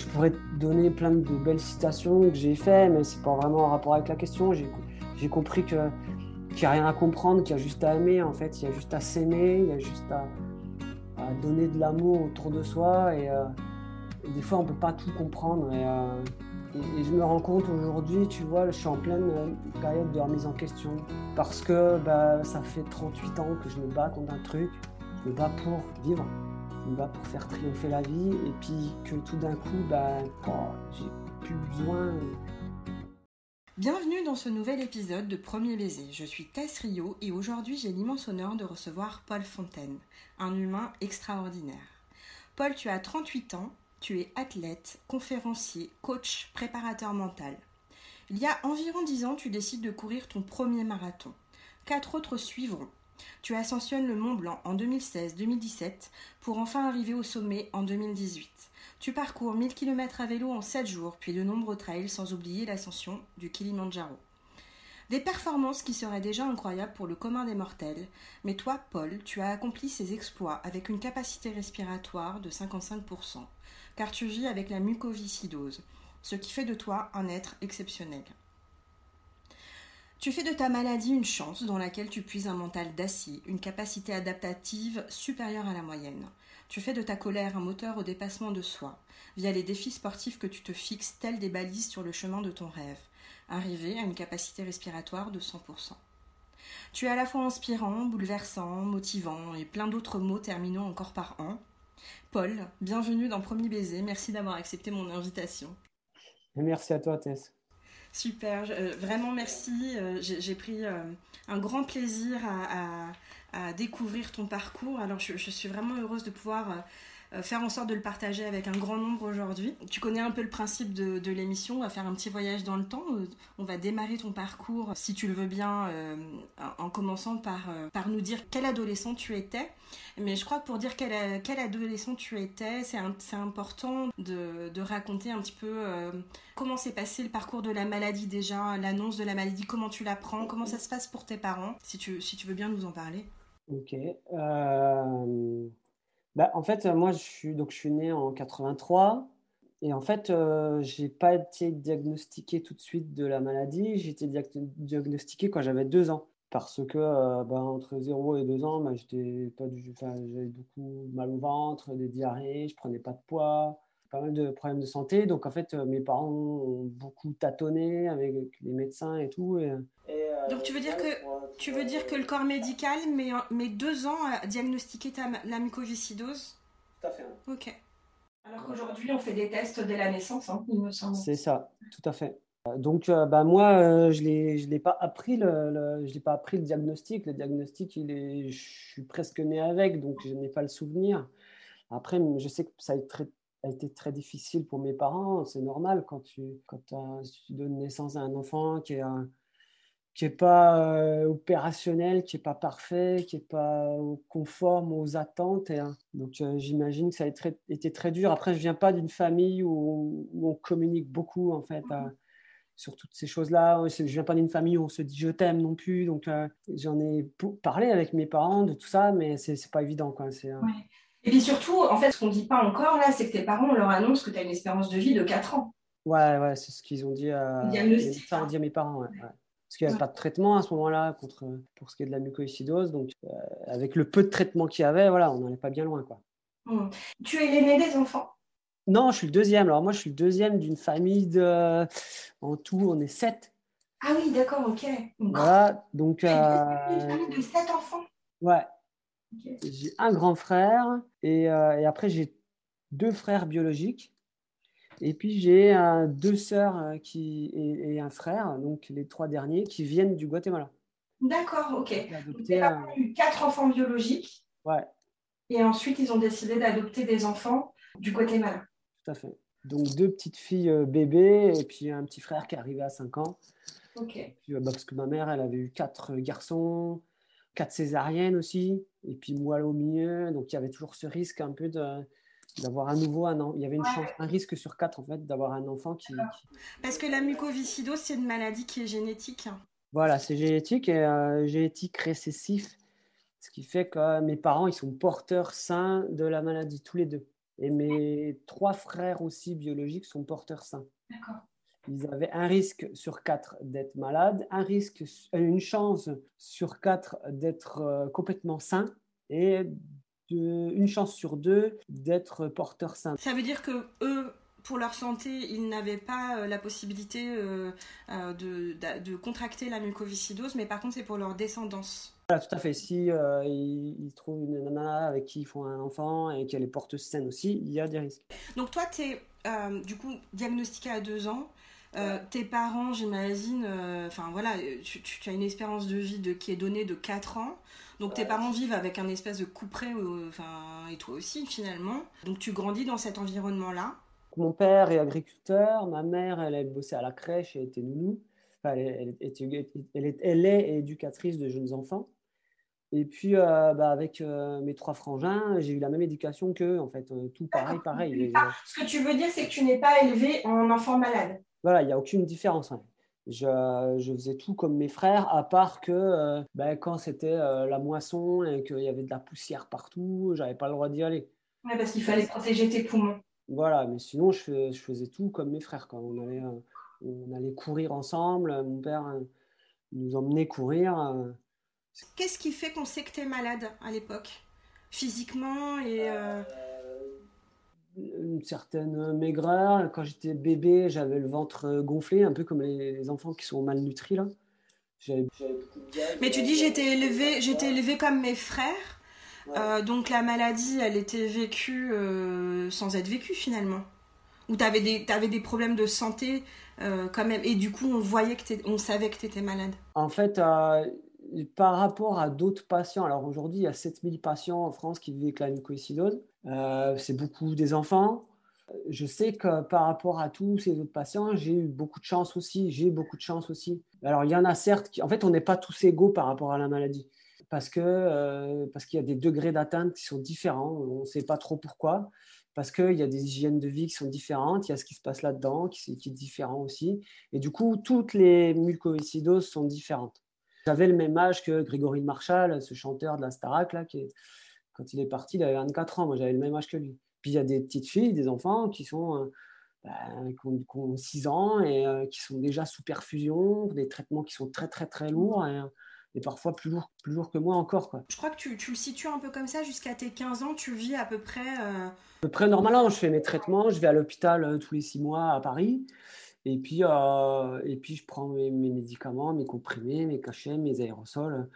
je pourrais te donner plein de belles citations que j'ai fait, mais c'est pas vraiment en rapport avec la question. J'ai compris que qu'il n'y a rien à comprendre, qu'il y a juste à aimer, en fait, il y a juste à s'aimer, il y a juste à, donner de l'amour autour de soi. Et, euh, des fois, on ne peut pas tout comprendre. Euh, et, je me rends compte aujourd'hui, tu vois, je suis en pleine euh, période de remise en question. Parce que bah, ça fait 38 ans que je me bats contre un truc, je me bats pour vivre bats pour faire triompher la vie et puis que tout d'un coup, bah, oh, j'ai plus besoin Bienvenue dans ce nouvel épisode de Premier Baiser. Je suis Tess Rio et aujourd'hui j'ai l'immense honneur de recevoir Paul Fontaine, un humain extraordinaire. Paul, tu as 38 ans, tu es athlète, conférencier, coach, préparateur mental. Il y a environ 10 ans, tu décides de courir ton premier marathon. Quatre autres suivront. Tu ascensionnes le Mont Blanc en 2016-2017 pour enfin arriver au sommet en 2018. Tu parcours 1000 km à vélo en 7 jours, puis de nombreux trails sans oublier l'ascension du Kilimanjaro. Des performances qui seraient déjà incroyables pour le commun des mortels, mais toi, Paul, tu as accompli ces exploits avec une capacité respiratoire de 55%, car tu vis avec la mucoviscidose, ce qui fait de toi un être exceptionnel. Tu fais de ta maladie une chance dans laquelle tu puises un mental d'acier, une capacité adaptative supérieure à la moyenne. Tu fais de ta colère un moteur au dépassement de soi, via les défis sportifs que tu te fixes tels des balises sur le chemin de ton rêve, arriver à une capacité respiratoire de 100%. Tu es à la fois inspirant, bouleversant, motivant et plein d'autres mots terminant encore par un. Paul, bienvenue dans Premier Baiser, merci d'avoir accepté mon invitation. merci à toi Tess. Super, euh, vraiment merci. Euh, j'ai pris euh, un grand plaisir à, découvrir ton parcours. Alors je, suis vraiment heureuse de pouvoir faire en sorte de le partager avec un grand nombre aujourd'hui. Tu connais un peu le principe de, l'émission, on va faire un petit voyage dans le temps. Euh, on va démarrer ton parcours, si tu le veux bien, euh, en commençant par, par nous dire quel adolescent tu étais. Mais je crois que pour dire quel, quel adolescent tu étais, c'est important de, de, raconter un petit peu comment s'est passé le parcours de la maladie déjà, l'annonce de la maladie, comment tu l'apprends, comment ça se passe pour tes parents, si tu, si tu veux bien nous en parler. Ok. Bah, en fait, moi, je suis, donc, je suis né en 83. Et en fait, euh, je n'ai pas été diagnostiqué tout de suite de la maladie. J'ai été diagnostiqué quand j'avais deux ans. Parce que euh, bah, entre 0 et 2 ans, bah, j'avais beaucoup mal au ventre, des diarrhées, je prenais pas de poids, pas mal de problèmes de santé. Donc en fait, euh, mes parents ont beaucoup tâtonné avec les médecins et tout. Et, donc tu veux dire que tu veux dire que le corps médical met, deux ans à diagnostiquer ta, la mucoviscidose? Tout à fait. Ok. Alors qu'aujourd'hui, on fait des tests dès la naissance, hein, il me semble. C'est ça, tout à fait. Donc, euh, bah, moi, euh, je ne l'ai pas appris le, je pas appris le diagnostic. Le diagnostic, il est, je suis presque né avec, donc je n'ai pas le souvenir. Après, je sais que ça a été très, a été très difficile pour mes parents. C'est normal quand tu, quand tu donnes naissance à un enfant qui est un, qui n'est pas euh, opérationnel, qui n'est pas parfait, qui n'est pas conforme aux attentes. Et, hein. donc euh, j'imagine que ça a été très, dur. Après, je ne viens pas d'une famille où, on communique beaucoup en fait mmh sur toutes ces choses-là. Je ne viens pas d'une famille où on se dit je t'aime non plus. Donc euh, j'en ai parlé avec mes parents de tout ça, mais c'est n'est pas évident. Quoi. Et puis surtout, en fait, ce qu'on ne dit pas encore là, c'est que tes parents, on leur annonce que tu as une espérance de vie de 4 ans. Ouais, ouais, c'est ce qu'ils ont dit à, hein. dit à mes parents. Ouais, parce qu'il n'y avait pas de traitement à ce moment-là contre, pour ce qui est de la mucoviscidose. Donc, euh, avec le peu de traitement qu'il y avait, voilà, on n'en est pas bien loin. Quoi. Mmh. Tu es l'aîné des enfants? Non, je suis le deuxième. Alors, moi, je suis le deuxième d'une famille de. En tout, on est sept. Ah oui, d'accord, ok. Voilà, donc. Euh... Une famille de sept enfants? Ouais. J'ai un grand frère et, euh, et après, j'ai deux frères biologiques. Et puis j'ai deux sœurs euh, qui, et, un frère, donc les trois derniers, qui viennent du Guatemala. D'accord, ok. Vous avez eu quatre enfants biologiques. Ouais. Et ensuite, ils ont décidé d'adopter des enfants du Guatemala. Tout à fait. Donc deux petites filles euh, bébés et puis un petit frère qui est arrivé à 5 ans. Ok. Bah, parce que ma mère, elle avait eu quatre garçons, quatre césariennes aussi, et puis moi au milieu. Donc il y avait toujours ce risque un peu de d'avoir à nouveau un an. Il y avait une chance, un risque sur quatre en fait d'avoir un enfant qui, Parce que la mucoviscidose, c'est une maladie qui est génétique. Voilà, c'est génétique et euh, génétique récessif, ce qui fait que mes parents ils sont porteurs sains de la maladie tous les deux. Et mes trois frères aussi biologiques sont porteurs sains. Ils avaient un risque sur quatre d'être malades, un risque, une chance sur quatre d'être euh, complètement sains et une chance sur deux d'être porteurs sains. Ça veut dire que eux, pour leur santé, ils n'avaient pas euh, la possibilité euh, de, de, contracter la mucoviscidose, mais par contre, c'est pour leur descendance. Voilà, tout à fait. Si euh, ils, trouvent une nana avec qui ils font un enfant et qu'elle est porteuse saine aussi, il y a des risques. Donc toi, tu es euh, du coup diagnostiqué à deux ans. Euh, tes parents, j'imagine, enfin voilà, tu, as une espérance de vie de, qui est donnée de 4 ans. Donc tes parents vivent avec un espèce de couperet, enfin, et toi aussi finalement. Donc tu grandis dans cet environnement-là. Mon père est agriculteur, ma mère, elle a bossé à la crèche et était nounou. elle, elle, est éducatrice de jeunes enfants. Et puis, euh, bah, avec euh, mes trois frangins, j'ai eu la même éducation qu'eux, en fait. Euh, tout pareil, pareil. ce que tu veux dire, c'est que tu n'es pas élevé en enfant malade. Voilà, il n'y a aucune différence. Je, je, faisais tout comme mes frères, à part que bah, quand c'était la moisson et qu'il y avait de la poussière partout, j'avais pas le droit d'y aller. Oui, parce qu'il fallait protéger tes poumons. Voilà, mais sinon, je, je faisais tout comme mes frères. On, allait, on allait courir ensemble, mon père nous emmenait courir. Qu'est-ce qui fait qu'on sait que tu es malade à l'époque Physiquement et. Euh, une certaine maigreur. Quand j'étais bébé, j'avais le ventre gonflé, un peu comme les, enfants qui sont malnutris là. Mais tu dis j'étais élevé, j'étais élevé comme mes frères. Euh, donc la maladie, elle était vécue euh, sans être vécue finalement. Ou tu avais, avais, des problèmes de santé quand même, et du coup on voyait que on savait que tu étais malade. En fait, par rapport à d'autres patients, alors aujourd'hui, il y a 7000 patients en France qui vivent avec la mucoïcidose. Euh, c'est beaucoup des enfants. Je sais que par rapport à tous ces autres patients, j'ai eu beaucoup de chance aussi. J'ai beaucoup de chance aussi. Alors, il y en a certes qui, en fait, on n'est pas tous égaux par rapport à la maladie. Parce que euh, parce qu'il y a des degrés d'atteinte qui sont différents. On ne sait pas trop pourquoi. Parce qu'il y a des hygiènes de vie qui sont différentes. Il y a ce qui se passe là-dedans qui, qui est différent aussi. Et du coup, toutes les mucoïcidoses sont différentes. J'avais le même âge que Grégory Marshall, ce chanteur de la Starac, là, qui quand il est parti, il avait 24 ans. Moi, j'avais le même âge que lui. Puis il y a des petites filles, des enfants qui sont euh, ben, qui, ont, 6 ans et euh, qui sont déjà sous perfusion, des traitements qui sont très très très lourds et, parfois plus lourds, plus lourds que moi encore. Quoi. Je crois que tu, tu, le situes un peu comme ça, jusqu'à tes 15 ans, tu vis à peu près... Euh, à peu près normalement, je fais mes traitements, je vais à l'hôpital tous les 6 mois à Paris. Et puis, euh, et puis je prends mes, médicaments, mes comprimés, mes cachets, mes aérosols.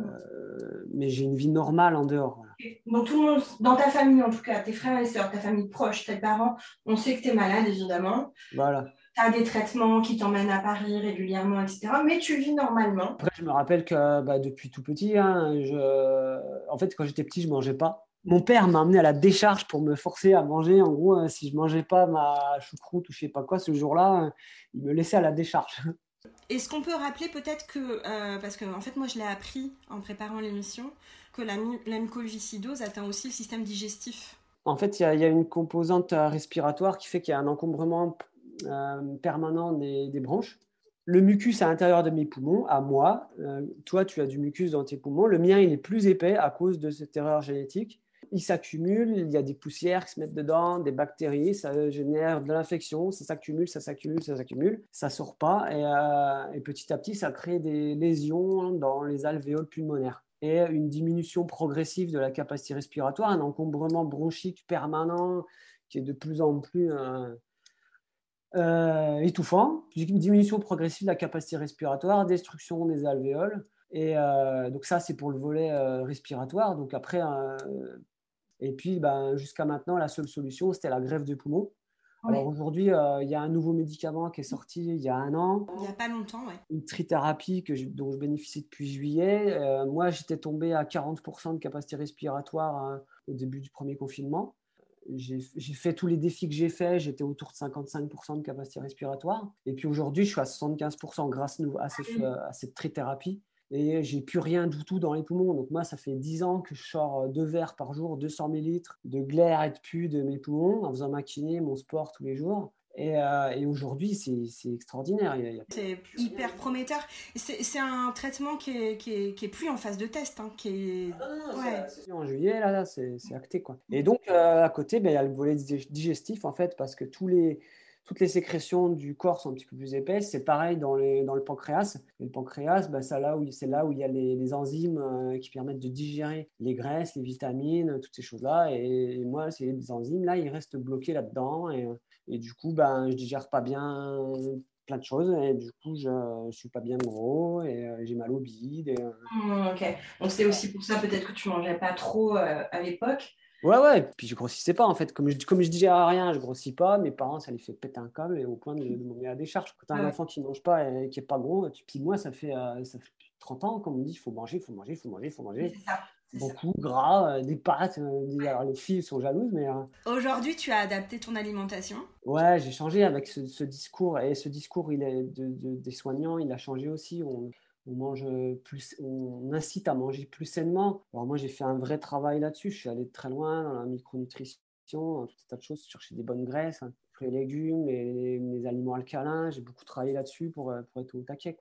Euh, mais j'ai une vie normale en dehors. Donc, tout le monde, dans ta famille en tout cas, tes frères et sœurs, ta famille proche, tes parents, on sait que tu es malade évidemment. Voilà. Tu as des traitements qui t'emmènent à Paris régulièrement, etc. Mais tu vis normalement. Après, je me rappelle que bah, depuis tout petit, hein, je... en fait, quand j'étais petit, je ne mangeais pas mon père m'a amené à la décharge pour me forcer à manger. En gros, euh, si je mangeais pas ma choucroute ou je sais pas quoi ce jour-là, euh, il me laissait à la décharge. Est-ce qu'on peut rappeler peut-être que, euh, parce que en fait moi je l'ai appris en préparant l'émission, que la, la mucoviscidose atteint aussi le système digestif En fait, il y, a une composante respiratoire qui fait qu'il y a un encombrement permanent des, des, bronches. Le mucus à l'intérieur de mes poumons, à moi, toi tu as du mucus dans tes poumons, le mien il est plus épais à cause de cette erreur génétique il s'accumule, il y a des poussières qui se mettent dedans, des bactéries, ça génère de l'infection, ça s'accumule, ça s'accumule, ça s'accumule, ça sort pas euh, et, petit à petit ça crée des lésions dans les alvéoles pulmonaires et une diminution progressive de la capacité respiratoire, un encombrement bronchique permanent qui est de plus en plus euh, euh, étouffant, une diminution progressive de la capacité respiratoire, destruction des alvéoles. Et donc ça, c'est pour le volet respiratoire. Donc après, et puis, ben, jusqu'à maintenant, la seule solution, c'était la greffe de poumon. Alors aujourd'hui, euh, il y a un nouveau médicament qui est sorti il y a un an. Il n'y a pas longtemps, oui. Une trithérapie que dont je bénéficie depuis juillet. Euh, moi, j'étais tombé à 40% de capacité respiratoire hein, au début du premier confinement. J'ai fait tous les défis que j'ai faits, j'étais autour de 55% de capacité respiratoire. Et puis aujourd'hui, je suis à 75% grâce à, à cette trithérapie et j'ai plus rien du tout dans les poumons. Donc moi, ça fait 10 ans que je sors euh, deux verres par jour, 200 millilitres de glaire et de pu de mes poumons en faisant ma kiné, mon sport tous les jours. Et, euh, aujourd'hui, c'est extraordinaire. C'est hyper prometteur. C'est un traitement qui est, qui, est, qui est, plus en phase de test. Hein, qui est... Ah en juillet, là, là c'est acté. Quoi. Et donc, euh, à côté, ben, il y a le volet digestif, en fait, parce que tous les, toutes les sécrétions du corps sont un petit peu plus épaisses. C'est pareil dans, les, dans le pancréas. le pancréas, bah, c'est là, où, il y a les, enzymes euh, qui permettent de digérer les graisses, les vitamines, toutes ces choses-là. Et, moi, ces enzymes, là, ils restent bloqués là-dedans. Et, et, du coup, ben, je digère pas bien plein de choses et du coup je, ne suis pas bien gros et euh, j'ai mal au bide. Et, euh, mmh, ok, donc c'est aussi pour ça peut-être que tu mangeais pas trop à l'époque. Ouais, ouais, puis je grossissais pas en fait. Comme je, comme je disais à rien, je grossis pas. Mes parents, ça les fait péter un câble et au point de, de m'emmener à la décharge. Quand tu as un enfant qui mange pas et qui est pas gros, tu... puis moi, ça fait, euh, ça fait 30 ans qu'on me dit il faut manger, il faut manger, il faut manger, il faut manger. Ça, Beaucoup, gras, euh, des pâtes. Euh, alors les filles sont jalouses, mais. Aujourd'hui, tu as adapté ton alimentation? Ouais, j'ai changé avec ce, discours. Et ce discours il est de, des soignants, il a changé aussi. On, plus, on incite à manger plus sainement. Alors moi, j'ai fait un vrai travail là-dessus. Je suis allé très loin dans la micronutrition, tout un tas de choses, chercher des bonnes graisses, hein, les légumes, les, les, aliments alcalins. J'ai beaucoup travaillé là-dessus pour, pour être au taquet.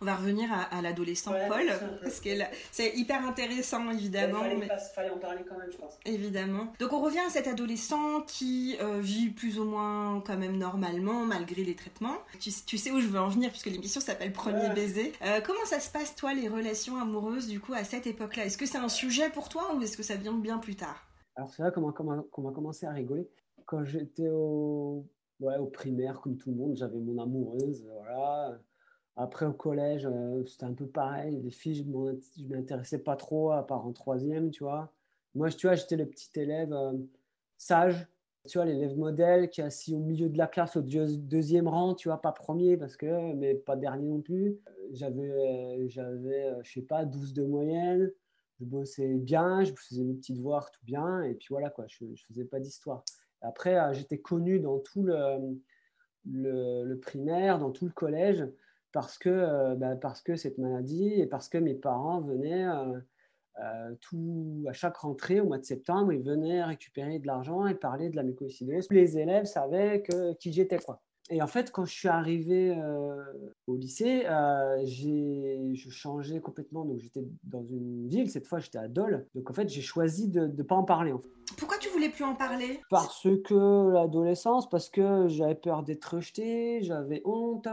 On va revenir à, l'adolescent Paul, parce que c'est hyper intéressant, évidemment. Il fallait, en parler quand même, je pense. Évidemment. Donc on revient à cet adolescent qui euh, vit plus ou moins quand même normalement, malgré les traitements. Tu, sais où je veux en venir, puisque l'émission s'appelle Premier baiser. Euh, comment ça se passe, toi, les relations amoureuses, du coup, à cette époque-là? Est-ce que c'est un sujet pour toi, ou est-ce que ça vient bien plus tard? Alors c'est là qu'on a, commencé à rigoler. Quand j'étais au, ouais, au primaire, comme tout le monde, j'avais mon amoureuse, voilà après, au collège, euh, c'était un peu pareil. Les filles, je ne m'intéressais pas trop, à part en troisième, tu vois. Moi, tu vois, j'étais le petit élève euh, sage, tu vois, l'élève modèle qui est assis au milieu de la classe, au deuxième rang, tu vois, pas premier, parce que, mais pas dernier non plus. J'avais, j'avais je sais pas, 12 de moyenne. Je bossais bien, je faisais mes petits devoirs tout bien, et puis voilà, quoi, je ne faisais pas d'histoire. Après, euh, j'étais connu dans tout le, le, primaire, dans tout le collège parce que, euh, bah, parce que cette maladie et parce que mes parents venaient euh, euh, tout, à chaque rentrée au mois de septembre, ils venaient récupérer de l'argent et parler de la mucoviscidose. Les élèves savaient que, qui j'étais. quoi. Et en fait, quand je suis arrivé au lycée, j'ai je changeais complètement. Donc, j'étais dans une ville. Cette fois, j'étais à Dole. Donc, en fait, j'ai choisi de ne pas en parler. En fait. Pourquoi tu voulais plus en parler? Parce que l'adolescence, parce que j'avais peur d'être rejeté, j'avais honte.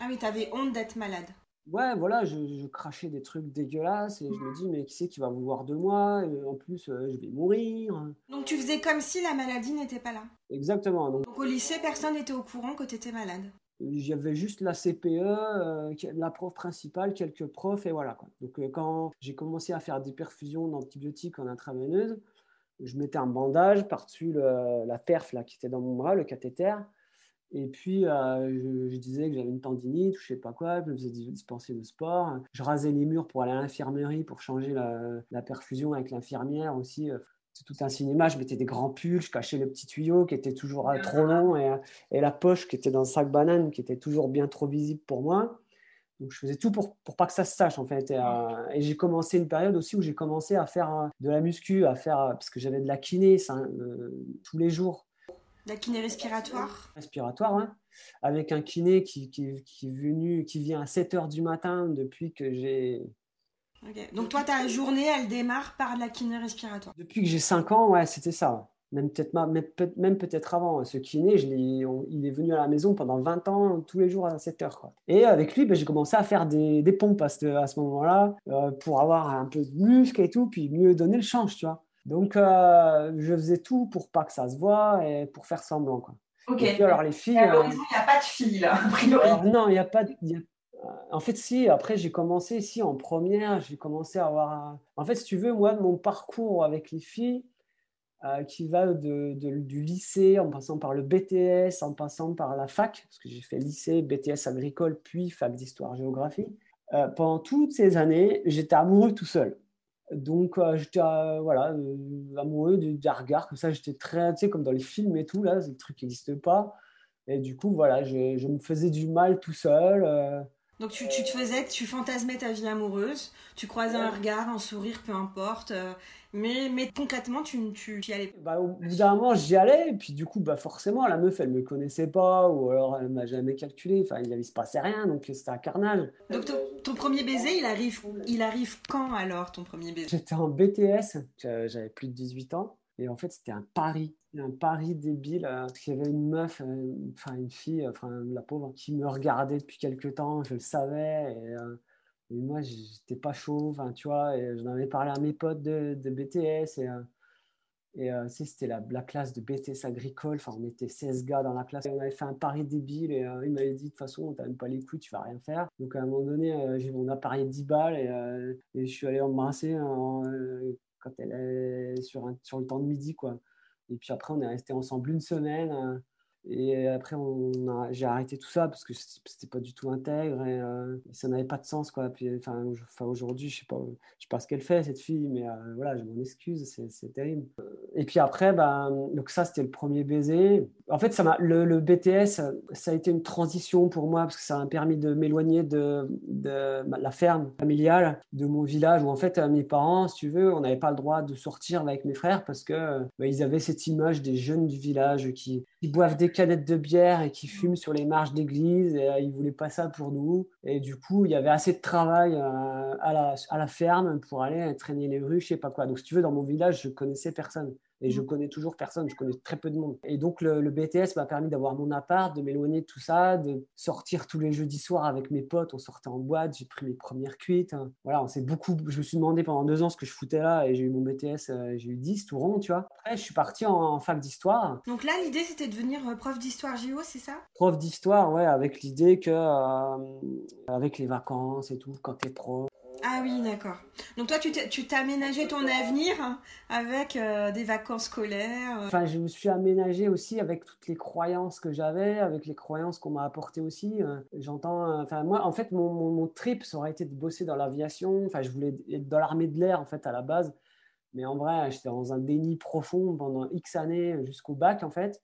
Ah oui, avais honte d'être malade. Ouais, voilà, je, crachais des trucs dégueulasses et je me dis, mais qui c'est qui va vouloir de moi? En plus, euh, je vais mourir. Donc tu faisais comme si la maladie n'était pas là Exactement. Donc, au lycée, personne n'était au courant que tu étais malade J'avais juste la CPE, euh, la prof principale, quelques profs et voilà. Quoi. Donc euh, quand j'ai commencé à faire des perfusions d'antibiotiques en intraveineuse, je mettais un bandage par-dessus la perf là, qui était dans mon bras, le cathéter. Et puis, euh, je, disais que j'avais une tendinite je sais pas quoi, je me faisais dispenser de sport. Je rasais les murs pour aller à l'infirmerie pour changer la, perfusion avec l'infirmière aussi. C'est tout un cinéma, je mettais des grands pulls, je cachais le petit tuyau qui était toujours euh, trop long et, la poche qui était dans le sac banane qui était toujours bien trop visible pour moi. Donc, je faisais tout pour, pour pas que ça se sache, en fait. Et, euh, j'ai commencé une période aussi où j'ai commencé à faire de la muscu, à faire, parce que j'avais de la kiné tous les jours. La kiné respiratoire Respiratoire, oui. Avec un kiné qui, qui, qui, est venu, qui vient à 7 h du matin depuis que j'ai. Donc, toi, ta journée, elle démarre par la kiné respiratoire Depuis que j'ai 5 ans, ouais, c'était ça. Même peut-être même peut-être avant. Ce kiné, je il est venu à la maison pendant 20 ans, tous les jours à 7 h Quoi. Et avec lui, ben, j'ai commencé à faire des, des pompes à ce, à ce moment-là euh, pour avoir un peu de muscle et tout, puis mieux donner le change, tu vois. Donc, euh, je faisais tout pour pas que ça se voie et pour faire semblant. Quoi. Ok. alors, les filles. Euh, il n'y a pas de filles, là, a priori. non, il n'y a pas de. En fait, si, après, j'ai commencé, si, en première, j'ai commencé à avoir. En fait, si tu veux, moi, mon parcours avec les filles, euh, qui va de, du lycée, en passant par le BTS, en passant par la fac, parce que j'ai fait lycée, BTS agricole, puis fac d'histoire-géographie. pendant toutes ces années, j'étais amoureux tout seul. Donc, euh, j'étais euh, voilà, euh, amoureux du, regard, comme ça, j'étais très, tu sais, comme dans les films et tout, là, le truc n'existe pas. Et du coup, voilà, je, me faisais du mal tout seul. Donc tu, tu, te faisais, tu fantasmais ta vie amoureuse, tu croisais un regard, un sourire, peu importe. Euh, mais, mais concrètement, tu, tu y allais bah, Au bout d'un moment, j'y allais. Et puis du coup, bah, forcément, la meuf, elle me connaissait pas. Ou alors, elle m'a jamais calculé. Enfin, il ne se passait rien. Donc c'était un carnage. Donc ton, premier baiser, il arrive, il arrive quand alors, ton premier baiser? J'étais en BTS. J'avais plus de 18 ans. Et en fait, c'était un pari un pari débile euh, parce qu'il y avait une meuf, euh, enfin une fille, enfin la pauvre, qui me regardait depuis quelques temps, je le savais, et, euh, et moi j'étais pas chaud, tu vois, et j'en avais parlé à mes potes de, BTS, et, et c'était la, la, classe de BTS agricole, enfin on était 16 gars dans la classe, et on avait fait un pari débile, et il m'avait dit de toute façon, t'as même pas les couilles, tu vas rien faire. Donc à un moment donné, j'ai mon appareil 10 balles, et, et, je suis allé embrasser quand elle est sur, un, sur le temps de midi, quoi. Et puis après, on est resté ensemble une semaine. Euh, et après, j'ai arrêté tout ça parce que c'était pas du tout intègre et, euh, ça n'avait pas de sens. Quoi. Puis, enfin, aujourd'hui, je sais pas, je sais pas ce qu'elle fait, cette fille, mais euh, voilà, je m'en excuse, c'est terrible. Et puis après, bah, donc ça, c'était le premier baiser. En fait, ça le, le, BTS, ça a été une transition pour moi parce que ça m'a permis de m'éloigner de, de, la ferme familiale, de mon village où en fait, mes parents, si tu veux, on n'avait pas le droit de sortir avec mes frères parce que bah, ils avaient cette image des jeunes du village qui, qui boivent des canettes de bière et qui fument sur les marches d'église. Et euh, ils voulaient pas ça pour nous. Et du coup, il y avait assez de travail euh, à, la, à la ferme pour aller traîner les rues, je sais pas quoi. Donc, si tu veux, dans mon village, je connaissais personne. Et je mm. connais toujours personne, je connais très peu de monde. Et donc le, BTS m'a permis d'avoir mon appart, de m'éloigner de tout ça, de sortir tous les jeudis soirs avec mes potes. On sortait en boîte, j'ai pris mes premières cuites. Voilà, on s'est beaucoup. Je me suis demandé pendant deux ans ce que je foutais là et j'ai eu mon BTS, euh, j'ai eu 10 tout rond, tu vois. Après, je suis parti en, fac d'histoire. Donc là, l'idée c'était de devenir euh, prof d'histoire JO, c'est ça? Prof d'histoire, ouais, avec l'idée que euh, avec les vacances et tout, quand t'es prof, ah oui, d'accord. Donc toi, tu aménagé ton avenir avec euh, des vacances scolaires. Euh. Enfin, je me suis aménagé aussi avec toutes les croyances que j'avais, avec les croyances qu'on m'a apportées aussi. Euh. J'entends, enfin moi, en fait, mon, mon, trip, ça aurait été de bosser dans l'aviation. Enfin, je voulais être dans l'armée de l'air, en fait, à la base. Mais en vrai, j'étais dans un déni profond pendant X années jusqu'au bac, en fait.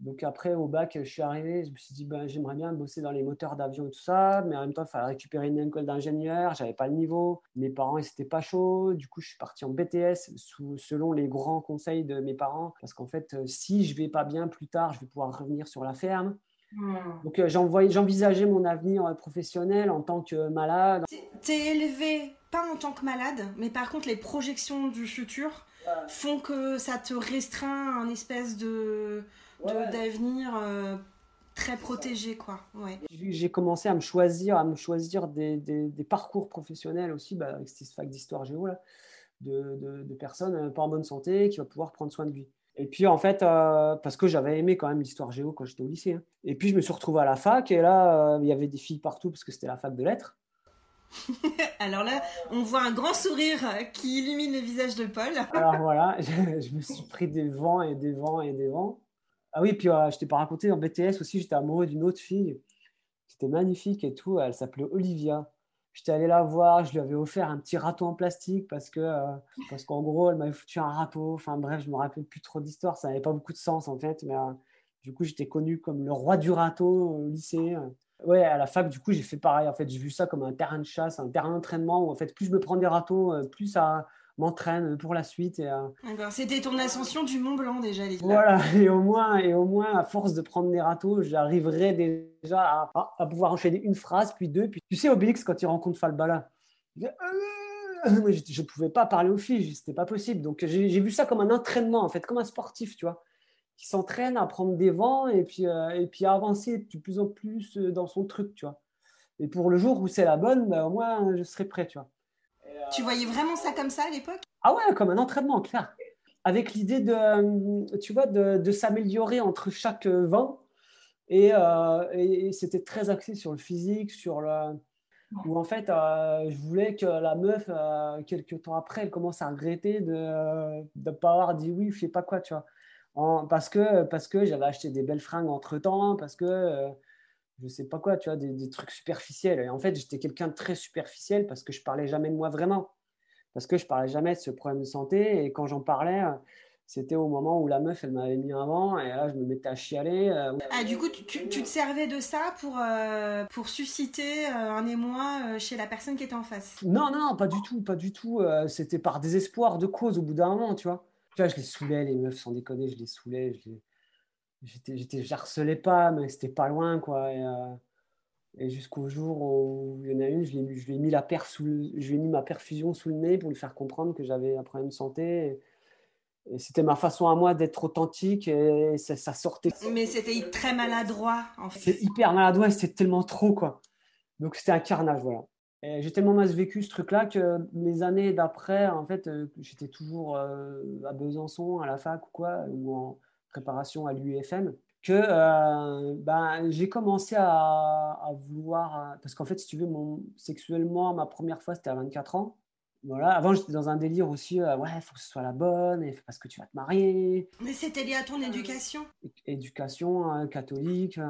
Donc après, au bac, je suis arrivé, je me suis dit, ben, j'aimerais bien bosser dans les moteurs d'avion et tout ça, mais en même temps, il fallait récupérer une école d'ingénieur, j'avais pas le niveau, mes parents, ils n'étaient pas chauds, du coup, je suis parti en BTS sous, selon les grands conseils de mes parents, parce qu'en fait, euh, si je vais pas bien plus tard, je vais pouvoir revenir sur la ferme. Hmm. Donc euh, j'envisageais mon avenir euh, professionnel en tant que malade. T'es élevé pas en tant que malade, mais par contre les projections du futur font que ça te restreint un espèce de d'avenir euh, très protégé quoi. Ouais. J'ai commencé à me choisir, à me choisir des, des, parcours professionnels aussi, bah, avec cette fac d'histoire géo là, de, de, personnes euh, pas en bonne santé qui vont pouvoir prendre soin de lui. Et puis en fait, euh, parce que j'avais aimé quand même l'histoire géo quand j'étais au lycée. Hein. Et puis je me suis retrouvé à la fac et là, il y avait des filles partout parce que c'était la fac de lettres. Alors là, on voit un grand sourire qui illumine le visage de Paul. Alors voilà, je, je me suis pris des vents et des vents et des vents. Ah oui, puis euh, je t'ai pas raconté, en BTS aussi, j'étais amoureux d'une autre fille qui était magnifique et tout. Elle s'appelait Olivia. J'étais allé la voir, je lui avais offert un petit râteau en plastique parce que euh, parce qu'en gros, elle m'avait foutu un râteau. Enfin bref, je me rappelle plus trop d'histoire, ça n'avait pas beaucoup de sens en fait. Mais euh, du coup, j'étais connu comme le roi du râteau au lycée. Ouais, à la fac, du coup, j'ai fait pareil. En fait, j'ai vu ça comme un terrain de chasse, un terrain d'entraînement où en fait, plus je me prends des râteaux, plus ça m'entraîne pour la suite. Et, euh, C'était ton ascension du Mont Blanc déjà, Voilà, et au moins, et au moins, à force de prendre des râteaux, j'arriverai déjà à, à, pouvoir enchaîner une phrase, puis deux. Puis tu sais, Obélix, quand il rencontre Falbala, je ne pouvais pas parler aux filles, c'était pas possible. Donc j'ai vu ça comme un entraînement, en fait, comme un sportif, tu vois, qui s'entraîne à prendre des vents et puis, euh, et puis à avancer de plus en plus euh, dans son truc, tu vois. Et pour le jour où c'est la bonne, ben, au moins, je serai prêt, tu vois. Tu voyais vraiment ça comme ça à l'époque? Ah ouais, comme un entraînement, clair. Avec l'idée de, euh, tu vois, de, s'améliorer entre chaque vent. Euh, et, c'était très axé sur le physique, sur le. Où en fait, euh, je voulais que la meuf, quelques temps après, elle commence à regretter de ne pas avoir dit oui, je sais pas quoi, tu vois. parce que, parce que j'avais acheté des belles fringues entre temps, parce que je sais pas quoi, tu vois, des, trucs superficiels. Et en fait, j'étais quelqu'un de très superficiel parce que je parlais jamais de moi vraiment. Parce que je parlais jamais de ce problème de santé. Et quand j'en parlais, c'était au moment où la meuf, elle m'avait mis avant, et là, je me mettais à chialer. Euh, ah, du coup, tu, tu, te servais de ça pour, euh, pour susciter euh, un émoi chez la personne qui était en face? Non, non, pas du tout, pas du tout. c'était par désespoir de cause au bout d'un moment, tu vois. Tu vois, je les saoulais, les meufs, sans déconner, je les saoulais. Je les... J'étais, j'étais, harcelais pas, mais c'était pas loin, quoi. Et, jusqu'au jour où il y en a une, je lui, je ai mis la sous je lui ai mis ma perfusion sous le nez pour lui faire comprendre que j'avais un problème de santé c'était ma façon à moi d'être authentique et ça, sortait. Mais c'était très maladroit, en fait. C'est hyper maladroit et c'était tellement trop, quoi. Donc c'était un carnage, voilà. J'ai tellement mal vécu ce truc-là que les années d'après, en fait, euh, j'étais toujours euh, à Besançon, à la fac ou quoi, ou en préparation à l'UFM, que euh, ben, j'ai commencé à, à vouloir. Parce qu'en fait, si tu veux, mon, sexuellement, ma première fois, c'était à 24 ans. Voilà. Avant, j'étais dans un délire aussi, euh, ouais, il faut que ce soit la bonne, et parce que tu vas te marier. Mais c'était lié à ton éducation? Éducation euh, catholique,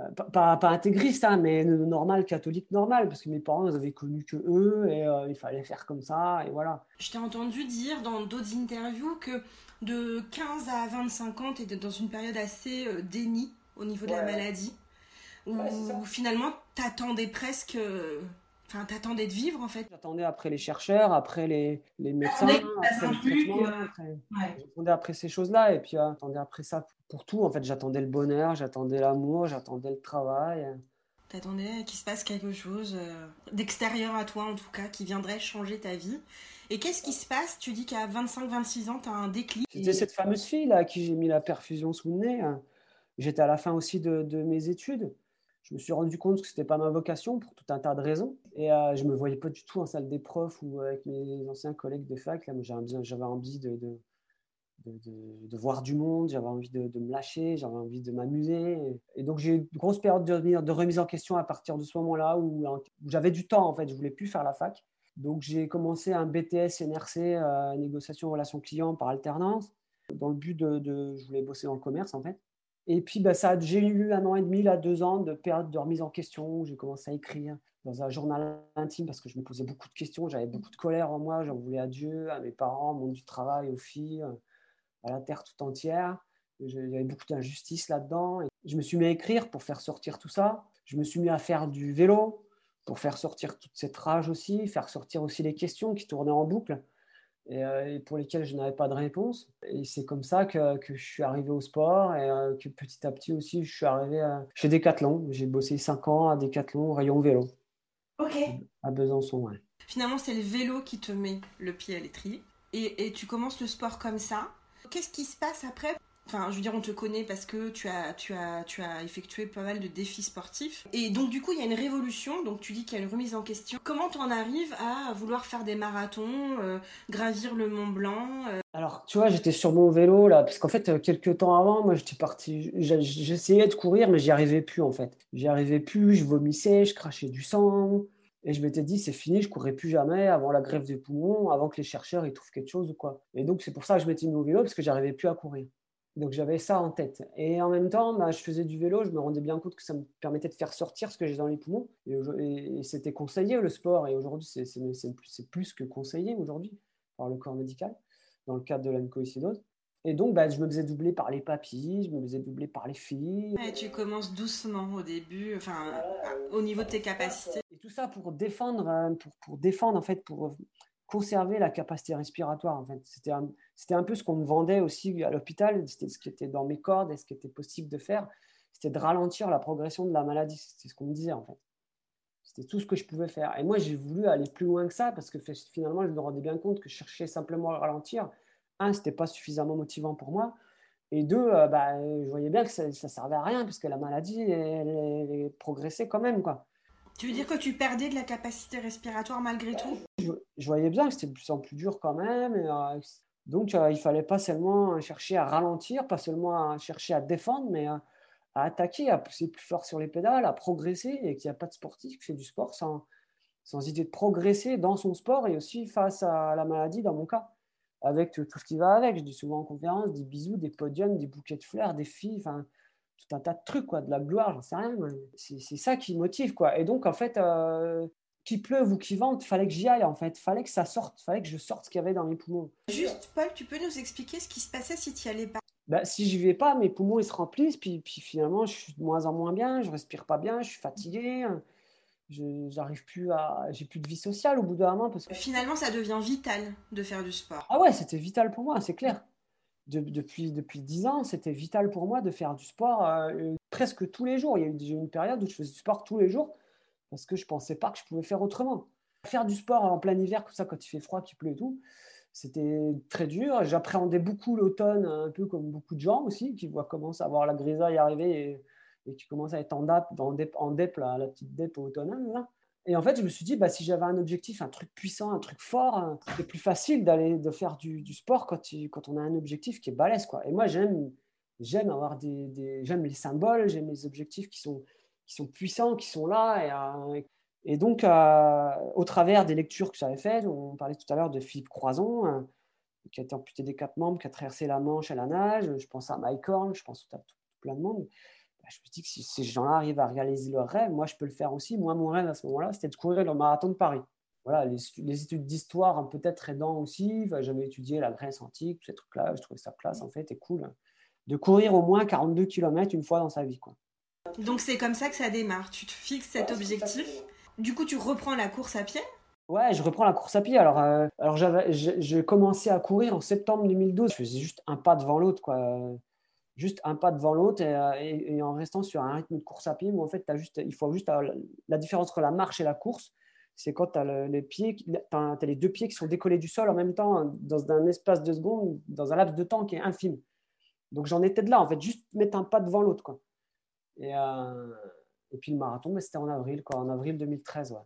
euh, pas, pas, intégriste, hein, mais normal, catholique normal, parce que mes parents, ils avaient connu que eux, et il fallait faire comme ça, et voilà. Je t'ai entendu dire dans d'autres interviews que de 15 à 25 ans, tu étais dans une période assez déni au niveau de la maladie, où, où finalement, t'attendais presque Enfin, t'attendais de vivre en fait. J'attendais après les chercheurs, après les, les médecins, après les traitements, euh, j'attendais après ces choses-là et puis euh, j'attendais après ça pour tout. En fait, j'attendais le bonheur, j'attendais l'amour, j'attendais le travail. T'attendais qu'il se passe quelque chose euh, d'extérieur à toi en tout cas, qui viendrait changer ta vie. Et qu'est-ce qui se passe? Tu dis qu'à 25-26 ans, tu as un déclic. C'était cette fameuse fille là à qui j'ai mis la perfusion sous le nez. J'étais à la fin aussi de, de mes études je me suis rendu compte que ce n'était pas ma vocation pour tout un tas de raisons. Et euh, je me voyais pas du tout en salle des profs ou avec mes anciens collègues de fac. J'avais envie de, voir du monde, j'avais envie de, me lâcher, j'avais envie de m'amuser. Et, donc j'ai eu une grosse période de, remise en question à partir de ce moment-là où, j'avais du temps en fait, je voulais plus faire la fac. Donc j'ai commencé un BTS NRC, euh, négociation relations clients par alternance, dans le but de, je voulais bosser dans le commerce en fait. Et puis, bah, ça, j'ai eu un an et demi, là, deux ans de période de remise en question où j'ai commencé à écrire dans un journal intime parce que je me posais beaucoup de questions, j'avais beaucoup de colère en moi, j'en voulais à Dieu, à mes parents, au monde du travail, aux filles, à la terre tout entière. J'avais beaucoup d'injustice là-dedans. Je me suis mis à écrire pour faire sortir tout ça. Je me suis mis à faire du vélo pour faire sortir toute cette rage aussi, faire sortir aussi les questions qui tournaient en boucle. Euh, et, pour lesquels je n'avais pas de réponse. Et c'est comme ça que, que, je suis arrivé au sport et euh, que petit à petit aussi, je suis arrivé à, chez Decathlon. J'ai bossé 5 ans à Decathlon, rayon vélo. Ok. À Besançon, ouais. Finalement, c'est le vélo qui te met le pied à l'étrier. Et, et tu commences le sport comme ça. Qu'est-ce qui se passe après Enfin, je veux dire, on te connaît parce que tu as, tu as, tu as effectué pas mal de défis sportifs. Et donc, du coup, il y a une révolution. Donc, tu dis qu'il y a une remise en question. Comment tu en arrives à vouloir faire des marathons, euh, gravir le Mont Blanc euh? Alors, tu vois, j'étais sur mon vélo, là, parce qu'en fait, euh, quelques temps avant, moi, j'étais parti. J'essayais de courir, mais j'y arrivais plus, en fait. J'y arrivais plus, je vomissais, je crachais du sang. Et je m'étais dit, c'est fini, je courrais plus jamais avant la grève des poumons, avant que les chercheurs ils trouvent quelque chose ou quoi. Et donc, c'est pour ça que je m'étais mis au vélo, parce que j'arrivais plus à courir. Donc j'avais ça en tête. Et en même temps, bah, je faisais du vélo, je me rendais bien compte que ça me permettait de faire sortir ce que j'ai dans les poumons. Et, c'était conseillé le sport. Et aujourd'hui, c'est plus que conseillé aujourd'hui par le corps médical dans le cadre de la mucoïcidose. Et donc, bah, je me faisais doubler par les papilles, je me faisais doubler par les filles. Et tu commences doucement au début, enfin, au niveau de tes capacités. Et tout ça pour défendre, euh, pour, pour défendre en fait, pour conserver la capacité respiratoire. En fait. C'était un, un peu ce qu'on me vendait aussi à l'hôpital, c'était ce qui était dans mes cordes et ce qui était possible de faire. C'était de ralentir la progression de la maladie. C'était ce qu'on me disait en fait. C'était tout ce que je pouvais faire. Et moi, j'ai voulu aller plus loin que ça parce que finalement, je me rendais bien compte que chercher simplement à ralentir, un, c'était pas suffisamment motivant pour moi. Et deux, euh, bah, je voyais bien que ça, ne servait à rien puisque la maladie, elle, elle progressait quand même. quoi. Tu veux dire que tu perdais de la capacité respiratoire malgré tout? Je, voyais bien que c'était de plus en plus dur quand même. Euh, donc, euh, il fallait pas seulement chercher à ralentir, pas seulement chercher à défendre, mais à, attaquer, à pousser plus fort sur les pédales, à progresser, et qu'il n'y a pas de sportif qui fait du sport sans, sans idée de progresser dans son sport et aussi face à la maladie, dans mon cas, avec tout ce qui va avec. Je dis souvent en conférence, des bisous, des podiums, des bouquets de fleurs, des filles, tout un tas de trucs, quoi, de la gloire, j'en sais rien. C'est ça qui motive, quoi. Et donc, en fait, euh, qu'il pleuve ou qu'il vente, fallait que j'y aille en fait. Fallait que ça sorte, fallait que je sorte ce qu'il y avait dans mes poumons. Juste, Paul, tu peux nous expliquer ce qui se passait si tu n'y allais pas? Bah, Si j'y vais pas, mes poumons ils se remplissent, puis, puis finalement je suis de moins en moins bien, je respire pas bien, je suis fatigué. J'arrive plus à j'ai plus de vie sociale au bout d'un moment parce que finalement ça devient vital de faire du sport. Ah ouais, c'était vital pour moi, c'est clair. Depuis depuis dix ans, c'était vital pour moi de faire du sport euh, presque tous les jours. Il y a eu une période où je faisais du sport tous les jours parce que je pensais pas que je pouvais faire autrement. Faire du sport en plein hiver, comme ça, quand il fait froid, qu'il pleut et tout, c'était très dur. J'appréhendais beaucoup l'automne, un peu comme beaucoup de gens aussi, qui voient commencer à voir la grisaille arriver et, qui commencent à être en, dap, en, dep, en la petite dep automnale. Et en fait, je me suis dit, bah, si j'avais un objectif, un truc puissant, un truc fort, c'est plus facile d'aller de faire du, sport quand, on a un objectif qui est balèze. Quoi. Et moi, j'aime j'aime avoir des, j'aime les symboles, j'aime les objectifs qui sont qui sont puissants, qui sont là. Et, euh, donc, euh, au travers des lectures que j'avais faites, on parlait tout à l'heure de Philippe Croison, euh, qui a été amputé des quatre membres, qui a traversé la Manche à la nage. Je pense à Mike Horn, je pense à tout, plein de monde. Bah, je me dis que si ces gens-là arrivent à réaliser leur rêve, moi, je peux le faire aussi. Moi, mon rêve à ce moment-là, c'était de courir le marathon de Paris. Voilà, les, études d'histoire, peut-être aidant aussi. J'avais étudié la Grèce antique, ces trucs-là. Je trouvais ça classe, en fait, et cool. De courir au moins 42 km une fois dans sa vie. Quoi. Donc c'est comme ça que ça démarre. Tu te fixes cet objectif. Du coup, tu reprends la course à pied? Ouais, je reprends la course à pied. Alors, euh, alors j'ai commencé à courir en septembre 2012. Je faisais juste un pas devant l'autre, quoi. Juste un pas devant l'autre euh, et, en restant sur un rythme de course à pied. Mais en fait, juste, il faut juste la différence entre la marche et la course. C'est quand tu as les pieds, les deux pieds qui sont décollés du sol en même temps dans un espace de secondes, dans un laps de temps qui est infime. Donc j'en étais de là, en fait, juste mettre un pas devant l'autre, quoi. Et, euh, et puis le marathon, c'était en avril, quoi, en avril 2013. Ouais.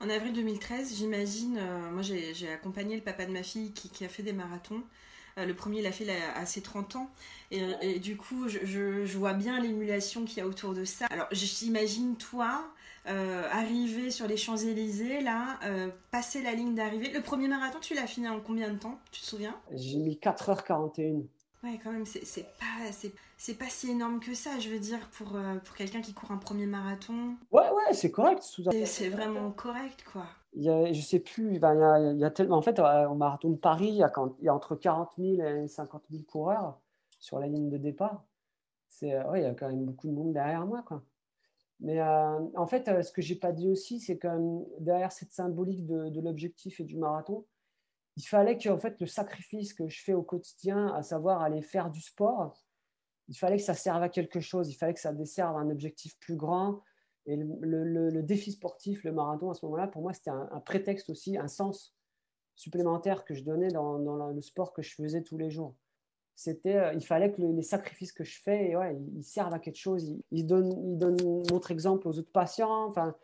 En avril 2013, j'imagine, euh, moi j'ai accompagné le papa de ma fille qui, qui a fait des marathons. Euh, le premier, il a fait à ses 30 ans. Et, du coup, je, vois bien l'émulation qu'il y a autour de ça. Alors, j'imagine toi arriver sur les Champs-Élysées, là, passer la ligne d'arrivée. Le premier marathon, tu l'as fini en combien de temps? Tu te souviens? J'ai mis 4h41. Ouais, quand même, c'est pas, pas si énorme que ça, je veux dire, pour, euh, pour quelqu'un qui court un premier marathon. Ouais, ouais, c'est correct. C'est vraiment correct, quoi. Il y a, je sais plus, ben, il, y a, il y a tellement. En fait, euh, au marathon de Paris, il y a, quand, il y a entre 40 000 et 50 000 coureurs sur la ligne de départ. C'est, euh, ouais, il y a quand même beaucoup de monde derrière moi, quoi. Mais en fait, ce que j'ai pas dit aussi, c'est que derrière cette symbolique de, de l'objectif et du marathon, il fallait que en fait, le sacrifice que je fais au quotidien, à savoir aller faire du sport, il fallait que ça serve à quelque chose, il fallait que ça desserve un objectif plus grand. Et le, défi sportif, le marathon, à ce moment-là, pour moi, c'était un, prétexte aussi, un sens supplémentaire que je donnais dans, le sport que je faisais tous les jours. C'était, euh, il fallait que les sacrifices que je fais, ils, servent à quelque chose. Ils, donnent, ils donnent exemple aux autres patients. Enfin,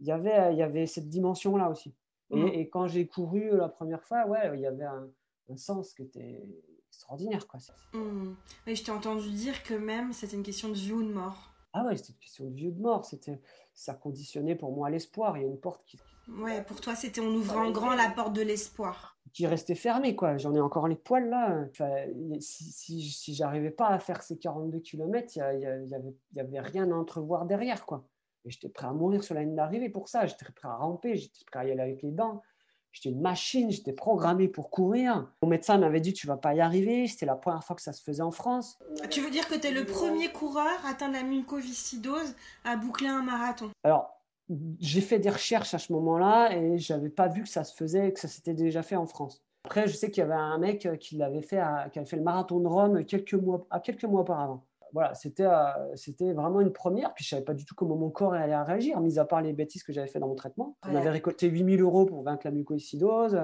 il y avait, il y avait cette dimension-là aussi. Mm. Et, quand j'ai couru la première fois, ouais, il y avait un, sens qui était extraordinaire. Quoi. Mm. je t'ai entendu dire que même c'était une question de vie ou de mort. Ah ouais, c'était une question de vie ou de mort. C'était, ça conditionnait pour moi l'espoir. Il y a une porte qui. Ouais, pour toi, c'était en ouvrant grand la porte de l'espoir. Qui restait fermée, quoi. J'en ai encore les poils là. si, si, si j'arrivais pas à faire ces 42 km, il n'y avait, y avait rien à entrevoir derrière, quoi j'étais prêt à mourir sur la ligne d'arrivée pour ça. J'étais prêt à ramper, j'étais prêt à y aller avec les dents. J'étais une machine, j'étais programmé pour courir. Mon médecin m'avait dit Tu vas pas y arriver. C'était la première fois que ça se faisait en France. Tu veux dire que tu es le premier coureur atteint la mucoviscidose à boucler un marathon? Alors, j'ai fait des recherches à ce moment-là et j'avais pas vu que ça se faisait, que ça s'était déjà fait en France. Après, je sais qu'il y avait un mec qui l'avait fait, qui avait fait le marathon de Rome quelques mois, à quelques mois auparavant voilà, c'était euh, c'était vraiment une première. Puis je savais pas du tout comment mon corps allait réagir, mis à part les bêtises que j'avais fait dans mon traitement. On avait récolté 8000 euros pour vaincre la mucoïcidose.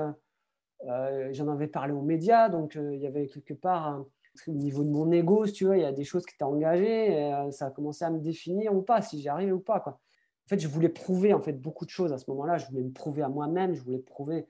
Euh, J'en avais parlé aux médias, donc euh, il y avait quelque part au niveau de mon ego, tu vois, il y a des choses qui étaient engagées. Et, euh, ça a commencé à me définir ou pas, si j'y arrivais ou pas. Quoi. En fait, je voulais prouver en fait beaucoup de choses à ce moment-là. Je voulais me prouver à moi-même, je voulais prouver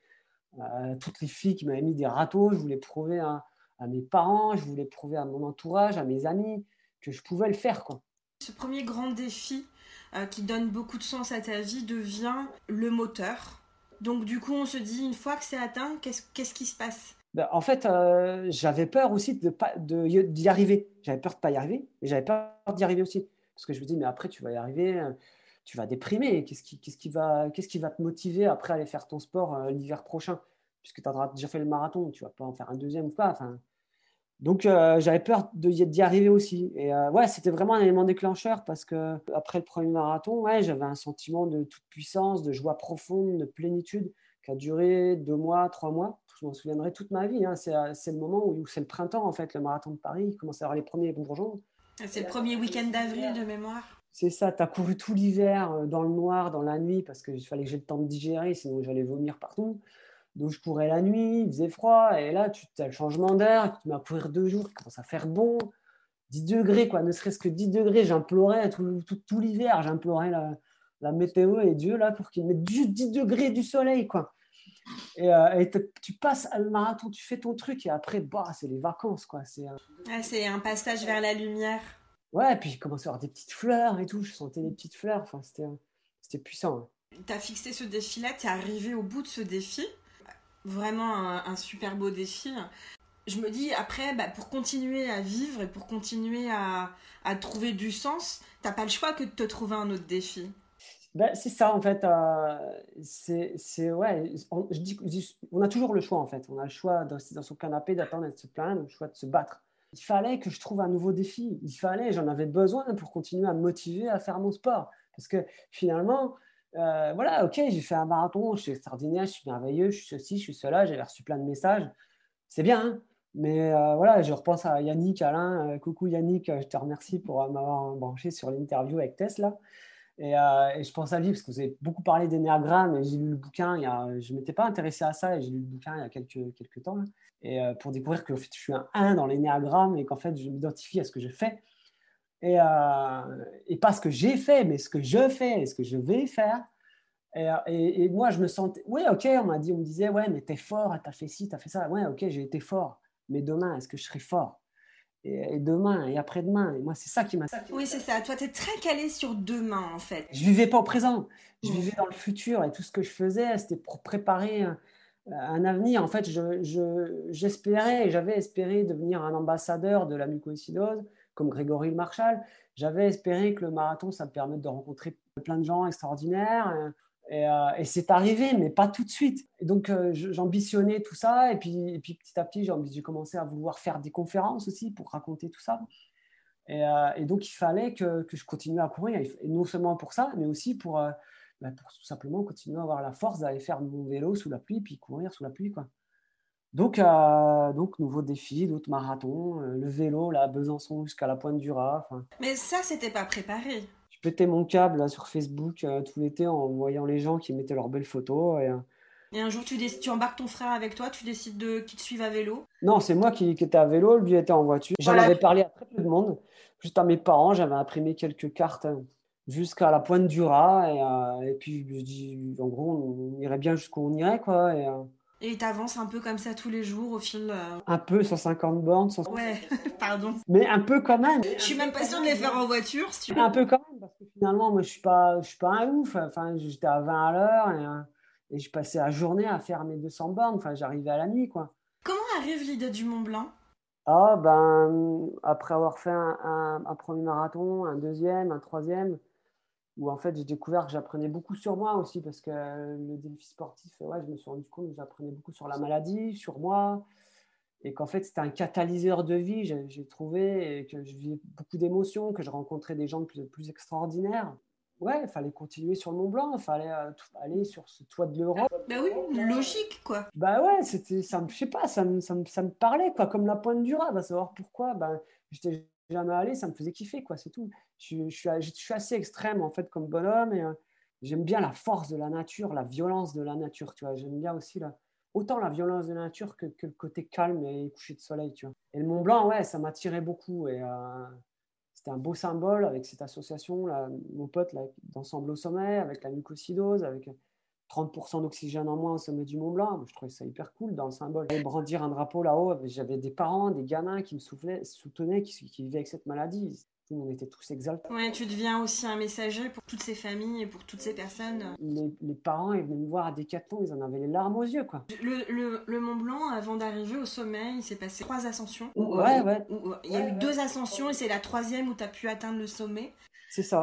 à toutes les filles qui m'avaient mis des râteaux, je voulais prouver à, à mes parents, je voulais prouver à mon entourage, à mes amis que je pouvais le faire. Quoi. Ce premier grand défi euh, qui donne beaucoup de sens à ta vie devient le moteur. Donc du coup, on se dit, une fois que c'est atteint, qu'est-ce qui se passe? Ben, En fait, euh, j'avais peur aussi d'y de, d'y arriver. J'avais peur de ne pas y arriver, et j'avais peur d'y arriver aussi. Parce que je me dis, mais après, tu vas y arriver. tu vas déprimer. Qu'est-ce qui, qu'est-ce qui, va, qu'est-ce qui va te motiver après à aller faire ton sport euh, l'hiver prochain? Puisque tu as déjà fait le marathon, tu vas pas en faire un deuxième ou pas. Enfin, donc euh, j'avais peur d'y arriver aussi. Et euh, ouais, c'était vraiment un élément déclencheur parce que après le premier marathon, ouais, j'avais un sentiment de toute puissance, de joie profonde, de plénitude qui a duré deux mois, trois mois. Je m'en souviendrai toute ma vie. Hein. C'est le moment où, c'est le printemps en fait, le marathon de Paris. Il commence à avoir les premiers bourgeons. C'est le premier week-end d'avril de mémoire. C'est ça, tu as couru tout l'hiver euh, dans le noir, dans la nuit, parce qu'il fallait que j'ai le temps de digérer, sinon j'allais vomir partout. Donc je courais la nuit, il faisait froid, et là tu as le changement d'air, tu m'as courir deux jours, il commence à faire bon. 10 degrés, quoi, ne serait-ce que 10 degrés, j'implorais tout, tout, l'hiver, j'implorais la, météo et Dieu là pour qu'il mette juste 10 degrés du soleil, quoi. Et, euh, tu passes à le marathon, tu fais ton truc, et après, bah, c'est les vacances, quoi. C'est un... un passage vers la lumière. Ouais, et puis il commençait à avoir des petites fleurs et tout, je sentais des petites fleurs, enfin, c'était puissant. Hein. Tu as fixé ce défi-là, tu es arrivé au bout de ce défi? Vraiment un, super beau défi. Je me dis, après, bah, pour continuer à vivre et pour continuer à, trouver du sens, t'as pas le choix que de te trouver un autre défi. Ben, c'est ça, en fait. Euh, c'est, ouais, on, je dis, on a toujours le choix, en fait. On a le choix de rester dans son canapé, d'attendre, de se plaindre, le choix de se battre. Il fallait que je trouve un nouveau défi. Il fallait, j'en avais besoin pour continuer à me motiver à faire mon sport. Parce que finalement, euh, voilà, ok, j'ai fait un marathon, je suis extraordinaire, je suis merveilleux, je suis ceci, je suis cela, j'ai reçu plein de messages. C'est bien, hein. mais euh, voilà, je repense à Yannick, Alain. Euh, coucou Yannick, je te remercie pour m'avoir branché sur l'interview avec Tesla. Et, et, je pense à lui parce que vous avez beaucoup parlé d'énéagramme et j'ai lu le bouquin. Il y a, je ne m'étais pas intéressé à ça et j'ai lu le bouquin il y a quelques, quelques temps. et pour découvrir que je suis un 1 dans l'énéagramme et qu'en fait, je m'identifie à ce que je fais et, euh, et, pas ce que j'ai fait, mais ce que je fais et ce que je vais faire. Et, et, moi, je me sentais, oui, ok, on m'a dit, on me disait, ouais, mais t'es fort, t'as fait ci, t'as fait ça. Ouais, ok, j'ai été fort. Mais demain, est-ce que je serai fort? Et, demain, et après-demain. Et moi, c'est ça qui m'a. Oui, c'est ça. Toi, tu es très calé sur demain, en fait. Je vivais pas au présent. Je vivais dans le futur. Et tout ce que je faisais, c'était pour préparer un, avenir. En fait, j'espérais, je, j'avais espéré devenir un ambassadeur de la mucoïcidose comme Grégory Le Marchal. J'avais espéré que le marathon, ça me permette de rencontrer plein de gens extraordinaires. Euh, euh, et, c'est arrivé, mais pas tout de suite. Et donc, euh, j'ambitionnais tout ça. Et puis, petit à petit, j'ai commencé à vouloir faire des conférences aussi pour raconter tout ça. Et, donc, il fallait que, je continue à courir. Et non seulement pour ça, mais aussi pour, bah, pour tout simplement continuer à avoir la force d'aller faire mon vélo sous la pluie, puis courir sous la pluie. Quoi. Donc, euh, donc, nouveau défi, d'autres marathons, euh, le vélo, là, Besançon jusqu'à la pointe du Raz. Mais ça, c'était pas préparé. Je pétais mon câble là, sur Facebook euh, tout l'été en voyant les gens qui mettaient leurs belles photos. Et, un jour, tu, tu embarques ton frère avec toi, tu décides de qu'il te suive à vélo Non, c'est moi qui, qui, étais à vélo, lui était en voiture. J'en avais parlé à très peu de monde, juste à mes parents, j'avais imprimé quelques cartes hein, jusqu'à la pointe du Raz. Et, et, puis, je dis, en gros, on irait bien jusqu'où on irait, quoi. Et, et t'avances un peu comme ça tous les jours au fil. Euh, un peu 150 bornes. Ouais, pardon. Mais un peu quand même. Je suis même pas sûre de les faire en voiture. Un peu quand même, parce que finalement, moi, je suis pas, je suis pas un ouf. Enfin, j'étais à 20 à l'heure et, euh, et, je passais la journée à faire mes 200 bornes. Enfin, j'arrivais à la nuit, quoi. Comment arrive l'idée du Mont Blanc? Ah, ben, après avoir fait un, un premier marathon, un deuxième, un troisième, où en fait j'ai découvert que j'apprenais beaucoup sur moi aussi parce que le défi sportif, ouais, je me suis rendu compte que j'apprenais beaucoup sur la maladie, sur moi, et qu'en fait c'était un catalyseur de vie, j'ai trouvé, et que je vivais beaucoup d'émotions, que je rencontrais des gens de plus, plus extraordinaires. Ouais, il fallait continuer sur le Mont Blanc, il fallait euh, aller sur ce toit de l'Europe. Bah oui, logique quoi. Bah ouais, c'était, ça me, je sais pas, ça me, ça me, ça me parlait quoi, comme la pointe du rat, va savoir pourquoi. Ben, j'étais jamais allé, ça me faisait kiffer, quoi, c'est tout. Je, suis, assez extrême, en fait, comme bonhomme, et euh, j'aime bien la force de la nature, la violence de la nature, tu vois. J'aime bien aussi la, autant la violence de la nature que, que, le côté calme et coucher de soleil, tu vois. Et le Mont Blanc, ouais, ça m'attirait beaucoup, et euh, c'était un beau symbole avec cette association, là, mon pote, d'ensemble au sommet, avec la mucocidose, avec 30% d'oxygène en moins au sommet du Mont Blanc. Je trouvais ça hyper cool dans le symbole. Et brandir un drapeau là-haut, j'avais des parents, des gamins qui me soutenaient, qui vivaient avec cette maladie. On était tous exaltés. Ouais, tu deviens aussi un messager pour toutes ces familles et pour toutes ces personnes. Les, parents, ils venaient me voir à Decathlon, ils en avaient les larmes aux yeux, quoi. Le, le, Mont Blanc, avant d'arriver au sommet, il s'est passé trois ascensions. Ouais, ouais. il y a eu deux ascensions et c'est la troisième où tu as pu atteindre le sommet. C'est ça.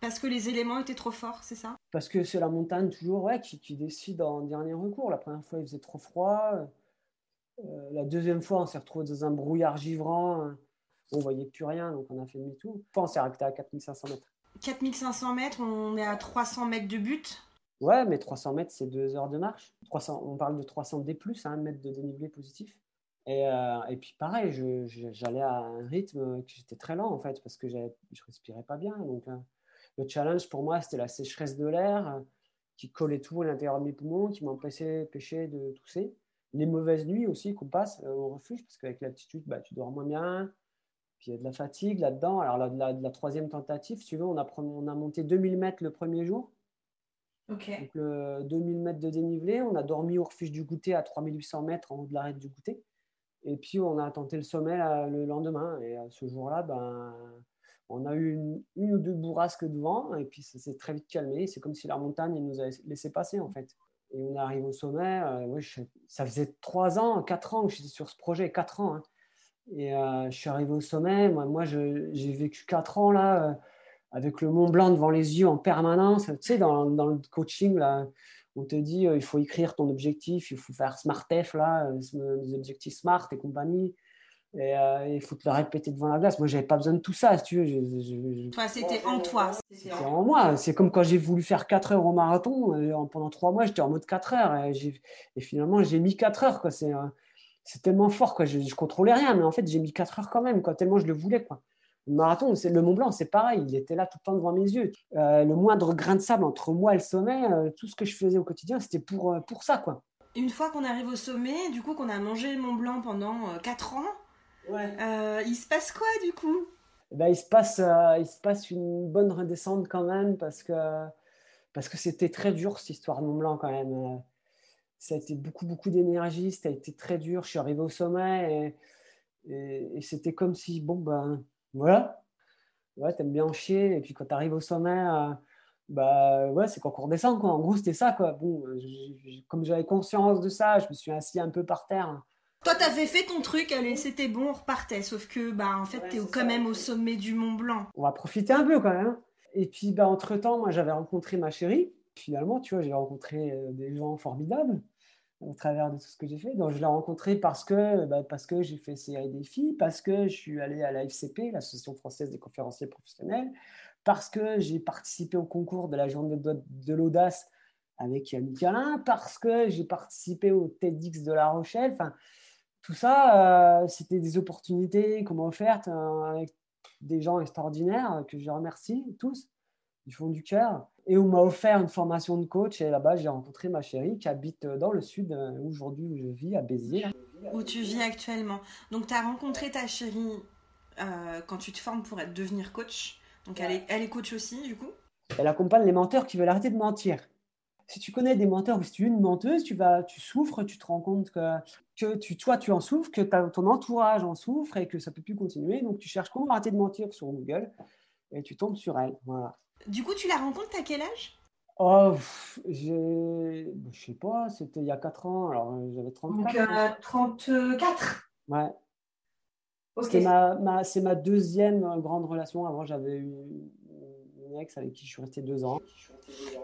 Parce que les éléments étaient trop forts, c'est ça? Parce que c'est la montagne toujours ouais, qui, qui, décide en dernier recours. La première fois, il faisait trop froid. Euh, la deuxième fois, on s'est retrouvé dans un brouillard givrant. On voyait plus rien, donc on a fait demi-tour. Enfin, on s'est arrêté à 4500 mètres. 4500 mètres, on est à 300 mètres de but Ouais, mais 300 mètres, c'est deux heures de marche. 300, on parle de 300 D+, un mètre de dénivelé positif. Et, euh, et puis pareil, j'allais à un rythme qui était très lent en fait, parce que je respirais pas bien. Donc euh, le challenge pour moi, c'était la sécheresse de l'air euh, qui collait tout à l'intérieur de mes poumons, qui m'empêchait de tousser. Les mauvaises nuits aussi qu'on passe au refuge, parce qu'avec l'altitude, bah, tu dors moins bien. Puis il y a de la fatigue là-dedans. Alors la, la, troisième tentative, tu veux, on a, on a monté 2000 mètres le premier jour. Donc, le 2000 mètres de dénivelé, on a dormi au refuge du goûter à 3800 mètres en haut de l'arête du goûter. Et puis, on a tenté le sommet le lendemain. Et ce jour-là, ben, on a eu une, ou deux bourrasques de vent. Et puis, ça s'est très vite calmé. C'est comme si la montagne nous avait laissé passer, en fait. Et on arrive au sommet. Euh, ça faisait trois ans, quatre ans que j'étais sur ce projet, quatre ans. Hein. Et euh, je suis arrivé au sommet. Moi, moi j'ai vécu quatre ans là, euh, avec le Mont Blanc devant les yeux en permanence. Tu sais, dans, dans le coaching, là, on te dit euh, il faut écrire ton objectif, il faut faire SmartF, là, les objectifs SMART et compagnie. Et il faut te le répéter devant la glace. Moi, j'avais pas besoin de tout ça, si tu veux. toi, c'était en toi. C'était en moi. C'est comme quand j'ai voulu faire 4 heures au marathon. pendant 3 mois, j'étais en mode 4 heures. Et, et finalement, j'ai mis 4 heures. Quoi. C'est, c'est tellement fort, quoi. Je, ne contrôlais rien, mais en fait, j'ai mis 4 heures quand même, quoi, tellement je le voulais, quoi. Le marathon, c'est le Mont Blanc, c'est pareil, il était là tout le temps devant mes yeux. Euh, le moindre grain de sable entre moi et le sommet, euh, tout ce que je faisais au quotidien, c'était pour, euh, pour ça, quoi. Une fois qu'on arrive au sommet, du coup, qu'on a mangé le Mont Blanc pendant 4 ans, il se passe quoi, du coup? Eh ben, il, se passe, il se passe une bonne redescente quand même, parce que parce que c'était très dur, cette histoire de Mont Blanc, quand même ça a été beaucoup, beaucoup d'énergie, ça a été très dur. Je suis arrivé au sommet et, et, c'était comme si, bon, ben voilà, ouais, t'aimes bien en chier. Et puis quand tu arrives au sommet, euh, bah ouais, c'est qu'on redescend, quoi. En gros, c'était ça, quoi. Bon, comme j'avais conscience de ça, je me suis assis un peu par terre. Toi, t'avais fait ton truc, allez, c'était bon, on repartait. Sauf que, bah, en fait, t'es quand même au sommet du Mont Blanc. On va profiter un peu, quand même. Et puis, bah, entre-temps, moi, j'avais rencontré ma chérie. Finalement, tu vois, j'ai rencontré euh, des gens formidables au travers de tout ce que j'ai fait. Donc, je l'ai rencontré parce que, bah, parce que j'ai fait des filles, parce que je suis allé à la FCP, l'Association française des conférenciers professionnels, parce que j'ai participé au concours de la journée de, l'audace avec Yannick Alain, parce que j'ai participé au TEDx de La Rochelle. Enfin, tout ça, euh, c'était des opportunités qu'on m'a offertes euh, avec des gens extraordinaires que je remercie tous du fond du cœur. Et on m'a offert une formation de coach. Et là-bas, j'ai rencontré ma chérie qui habite dans le sud, euh, aujourd'hui où je vis, à Béziers. Où tu vis actuellement. Donc, tu as rencontré ta chérie euh, quand tu te formes pour être, devenir coach. Donc, elle, est, elle est coach aussi, du coup Elle accompagne les menteurs qui veulent arrêter de mentir. Si tu connais des menteurs ou si tu es une menteuse, tu, vas, tu souffres, tu te rends compte que, que tu, toi, tu en souffres, que ton entourage en souffre et que ça ne peut plus continuer. Donc, tu cherches comment arrêter de mentir sur Google et tu tombes sur elle. Voilà. Du coup, tu la rencontres à quel âge? Oh, j'ai. Je sais pas, c'était il y a 4 ans, alors euh, j'avais 34. Donc, 34 Ouais. C'est ma, ma, ma, deuxième grande relation. Avant, j'avais eu une ex avec qui je suis resté deux ans.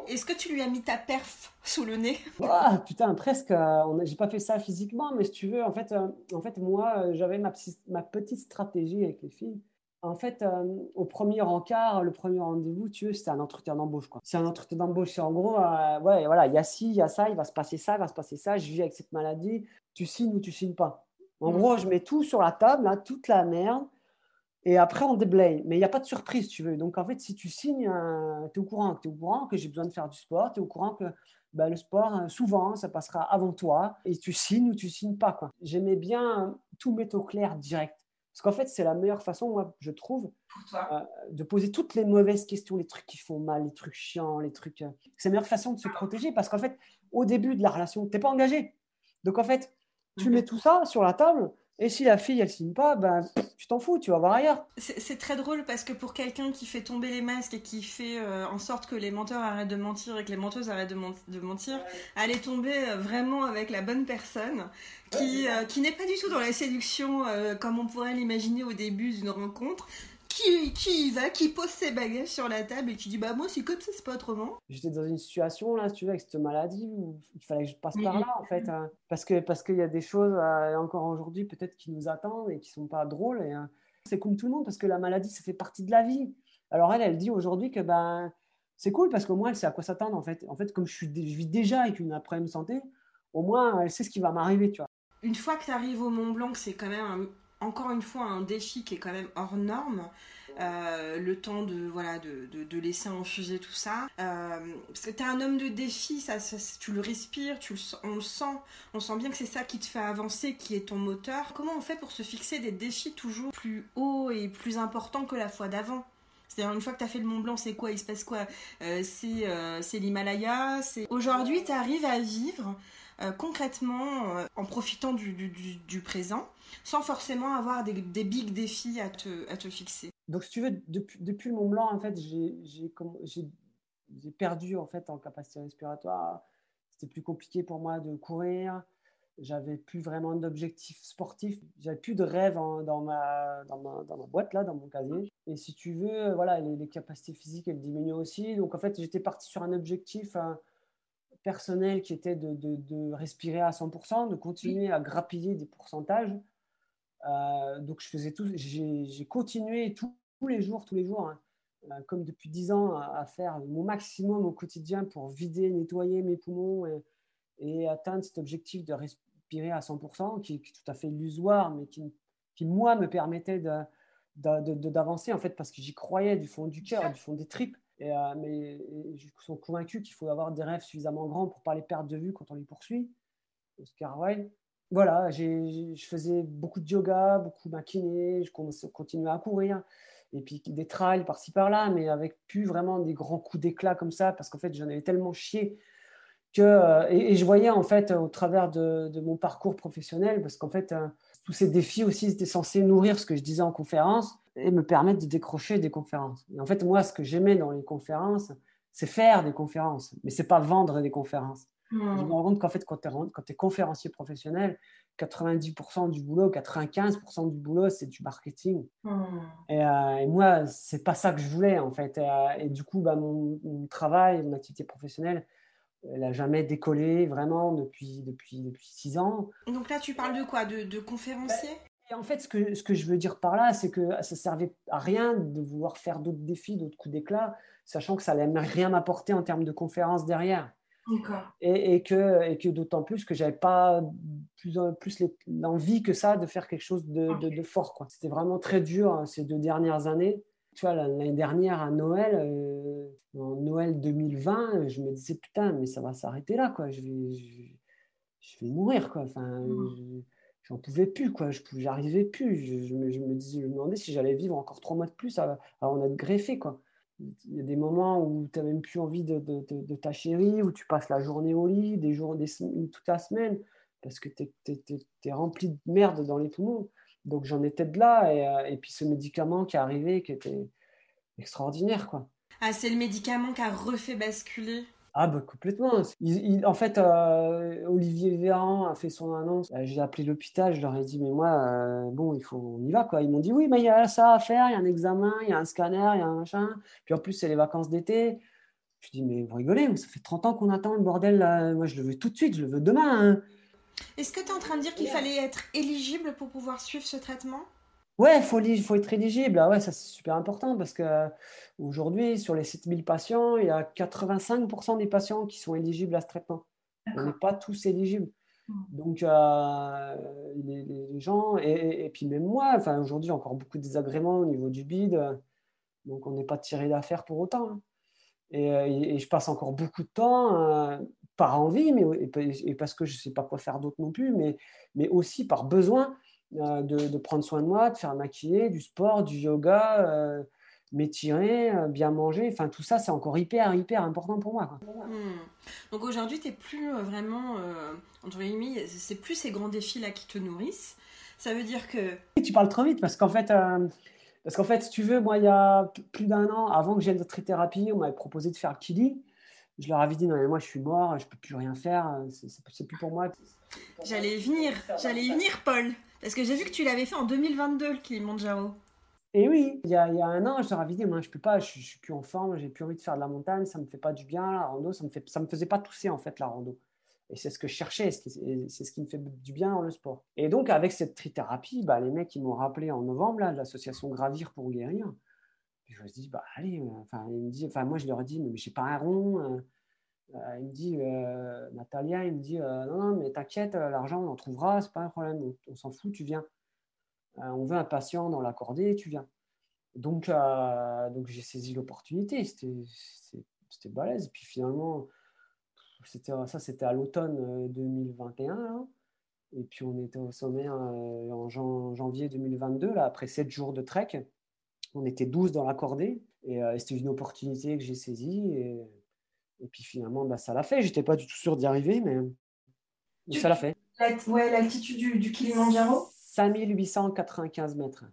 Est-ce que tu lui as mis ta perf sous le nez? Ah, Putain, presque. Euh, j'ai pas fait ça physiquement, mais si tu veux, en fait, euh, en fait moi, j'avais ma, ma petite stratégie avec les filles en fait, euh, au premier encart, le premier rendez-vous, tu veux, c'était un entretien d'embauche. C'est un entretien d'embauche. C'est en gros, euh, ouais, voilà, il y a ci, il y a ça, il va se passer ça, il va se passer ça. Je vis avec cette maladie. Tu signes ou tu signes pas. En mmh. gros, je mets tout sur la table, là, toute la merde. Et après, on déblaye. Mais il n'y a pas de surprise, tu veux. Donc, en fait, si tu signes, euh, tu es au courant. Tu es au courant que j'ai besoin de faire du sport. Tu es au courant que bah, le sport, souvent, ça passera avant toi. Et tu signes ou tu signes pas. J'aimais bien tout mettre au clair direct. Parce qu'en fait, c'est la meilleure façon, moi, je trouve, euh, de poser toutes les mauvaises questions, les trucs qui font mal, les trucs chiants, les trucs. Euh, c'est la meilleure façon de se protéger parce qu'en fait, au début de la relation, tu n'es pas engagé. Donc en fait, tu mets tout ça sur la table et si la fille, elle signe pas, ben, tu t'en fous, tu vas voir ailleurs. C'est très drôle parce que pour quelqu'un qui fait tomber les masques et qui fait euh, en sorte que les menteurs arrêtent de mentir et que les menteuses arrêtent de, mentir, elle est tombée euh, vraiment avec la bonne personne qui, euh, qui n'est pas du tout dans la séduction comme on pourrait l'imaginer au début d'une rencontre, qui, qui y va, qui pose ses bagages sur la table et qui dit bah moi c'est comme ça, c'est pas autrement. J'étais dans une situation là, si tu veux, avec cette maladie où il fallait que je passe par là en fait, hein. parce que parce qu'il y a des choses euh, encore aujourd'hui peut-être qui nous attendent et qui sont pas drôles et hein. c'est comme tout le monde parce que la maladie ça fait partie de la vie. Alors elle, elle dit aujourd'hui que ben c'est cool parce qu'au moins elle sait à quoi s'attendre en fait. En fait, comme je, suis, je vis déjà avec une problème de santé, au moins elle sait ce qui va m'arriver, tu vois. Une fois que tu arrives au Mont Blanc, c'est quand même encore une fois un défi qui est quand même hors norme. Euh, le temps de voilà de, de, laisser infuser tout ça euh, parce que tu es un homme de défi ça, tu le respires tu le, on le sent on sent bien que c'est ça qui te fait avancer qui est ton moteur comment on fait pour se fixer des défis toujours plus hauts et plus importants que la fois d'avant? C'est-à-dire une fois que tu as fait le Mont Blanc, c'est quoi? Il se passe quoi? Euh, C'est l'Himalaya. Aujourd'hui, tu arrives à vivre euh, concrètement euh, en profitant du, du, présent sans forcément avoir des, des, big défis à te, à te fixer. Donc, si tu veux, depuis, depuis le Mont Blanc, en fait, j'ai perdu en fait en capacité respiratoire. C'était plus compliqué pour moi de courir. J'avais plus vraiment d'objectifs sportifs. J'avais plus de rêves dans, ma, dans, ma, dans, ma, boîte, là, dans mon casier. Et si tu veux, voilà, les, capacités physiques, elles diminuaient aussi. Donc, en fait, j'étais parti sur un objectif personnel qui était de, de, respirer à 100%, de continuer à grappiller des pourcentages. Euh, donc, je faisais tout, j'ai continué tous les jours, tous les jours, hein, euh, comme depuis 10 ans, à, faire mon maximum au quotidien pour vider, nettoyer mes poumons et, atteindre cet objectif de respirer à 100%, qui, est tout à fait illusoire, mais qui, qui moi, me permettait d'avancer, en fait, parce que j'y croyais du fond du cœur, du fond des tripes. Euh, mais je suis convaincu qu'il faut avoir des rêves suffisamment grands pour ne pas les perdre de vue quand on les poursuit. Oscar Wilde. Voilà, je faisais beaucoup de yoga, beaucoup kiné, je continuais à courir, et puis des trails par-ci par-là, mais avec plus vraiment des grands coups d'éclat comme ça, parce qu'en fait, j'en avais tellement chié que. Euh, et, je voyais en fait au travers de, mon parcours professionnel, parce qu'en fait, euh, tous ces défis aussi étaient censés nourrir ce que je disais en conférence et me permettre de décrocher des conférences. Et en fait, moi, ce que j'aimais dans les conférences, c'est faire des conférences, mais c'est pas vendre des conférences. Je me rends compte qu'en fait, quand tu es, conférencier professionnel, 90% du boulot, 95% du boulot, c'est du marketing. Et, euh, et, moi, c'est pas ça que je voulais, en fait. Et, euh, du coup, bah, mon, travail, mon activité professionnelle, elle n'a jamais décollé vraiment depuis, depuis, depuis six ans. Donc là, tu parles de quoi? De, de conférencier? Et en fait, ce que, ce que je veux dire par là, c'est que ça ne servait à rien de vouloir faire d'autres défis, d'autres coups d'éclat, sachant que ça n'allait rien m'apporter en termes de conférences derrière. Et, et, que, et que d'autant plus que j'avais pas plus, plus l'envie que ça de faire quelque chose de, de, fort. C'était vraiment très dur hein, ces deux dernières années. Tu vois, l'année dernière à Noël, euh, en Noël 2020, je me disais putain, mais ça va s'arrêter là, quoi. Je vais, je, vais mourir, quoi. Enfin, mmh j'en pouvais plus, quoi. Je j'arrivais plus. Je, me, je, me, disais, je me demandais si j'allais vivre encore trois mois de plus avant en être greffé, quoi. Il y a des moments où tu n'as même plus envie de, de, ta chérie, où tu passes la journée au lit, des jours, des, toute la semaine, parce que tu es, rempli de merde dans les poumons. Donc j'en étais de là, et, euh, et, puis ce médicament qui est arrivé, qui était extraordinaire. Ah, c'est le médicament qui a refait basculer ah bah complètement. en fait, euh, Olivier Véran a fait son annonce. Euh, j'ai appelé l'hôpital, je leur ai dit mais moi euh, bon il faut on y va quoi. Ils m'ont dit oui mais il y a ça à faire, il y a un examen, il y a un scanner, il y a un machin. Puis en plus c'est les vacances d'été. Je dis mais vous rigolez, ça fait 30 ans qu'on attend le bordel là. Moi je le veux tout de suite, je le veux demain. Hein. Est-ce que tu es en train de dire qu'il fallait être éligible pour pouvoir suivre ce traitement? Ouais, il faut, faut, être éligible. Ah ouais, ça c'est super important parce que aujourd'hui, sur les 7000 patients, il y a 85% des patients qui sont éligibles à ce traitement. On n'est pas tous éligibles. Mmh. Donc, euh, les, gens, et, puis même moi, enfin, aujourd'hui, encore beaucoup de désagréments au niveau du bide. Donc, on n'est pas tiré d'affaire pour autant. Hein. Et, je passe encore beaucoup de temps, euh, par envie, mais, et, parce que je ne sais pas quoi faire d'autre non plus, mais, mais aussi par besoin euh, de, prendre soin de moi, de faire maquiller, du sport, du yoga, euh, m'étirer, euh, bien manger. Enfin, tout ça, c'est encore hyper, hyper important pour moi. Hmm. Donc aujourd'hui, tu n'es plus vraiment, entre guillemets, c'est plus ces grands défis-là qui te nourrissent. Ça veut dire que. Tu parles trop vite parce qu'en fait. Parce qu'en fait, si tu veux, moi, il y a plus d'un an, avant que j'aille de trithérapie, on m'avait proposé de faire le Kili. Je leur avais dit, non, mais moi, je suis mort, je ne peux plus rien faire, c'est plus pour moi. J'allais venir, j'allais y venir, Paul. Parce que j'ai vu que tu l'avais fait en 2022, le Kilimanjaro. Et oui, il y, a, un an, je leur avais dit, moi, je peux pas, je, suis plus en forme, j'ai plus envie de faire de la montagne, ça me fait pas du bien, la rando, ça me me faisait pas tousser en fait la rando. Et c'est ce que je cherchais, c'est ce qui me fait du bien dans le sport. Et donc, avec cette trithérapie, bah, les mecs, ils m'ont rappelé en novembre, là, l'association Gravir pour guérir. je me suis dit, bah, allez, euh, enfin, il me dit, enfin, moi, je leur dit, mais j'ai pas un rond. Euh, euh, il me dit, Natalia, il me dit, non, non, mais t'inquiète, l'argent, on en trouvera, c'est pas un problème, on, s'en fout, tu viens. on veut un patient dans l'accordé, tu viens. Donc, donc j'ai saisi l'opportunité, c'était balèze. Puis finalement, ça, c'était à l'automne 2021. Euh, et puis, on était au sommet euh, en janvier 2022, là, après 7 jours de trek. On était 12 dans la cordée. Et, euh, c'était une opportunité que j'ai saisie. Et, puis, finalement, bah, ça l'a fait. J'étais pas du tout sûr d'y arriver, mais, ça l'a fait. Ouais, l'altitude du, du Kilimanjaro? 5895 mètres.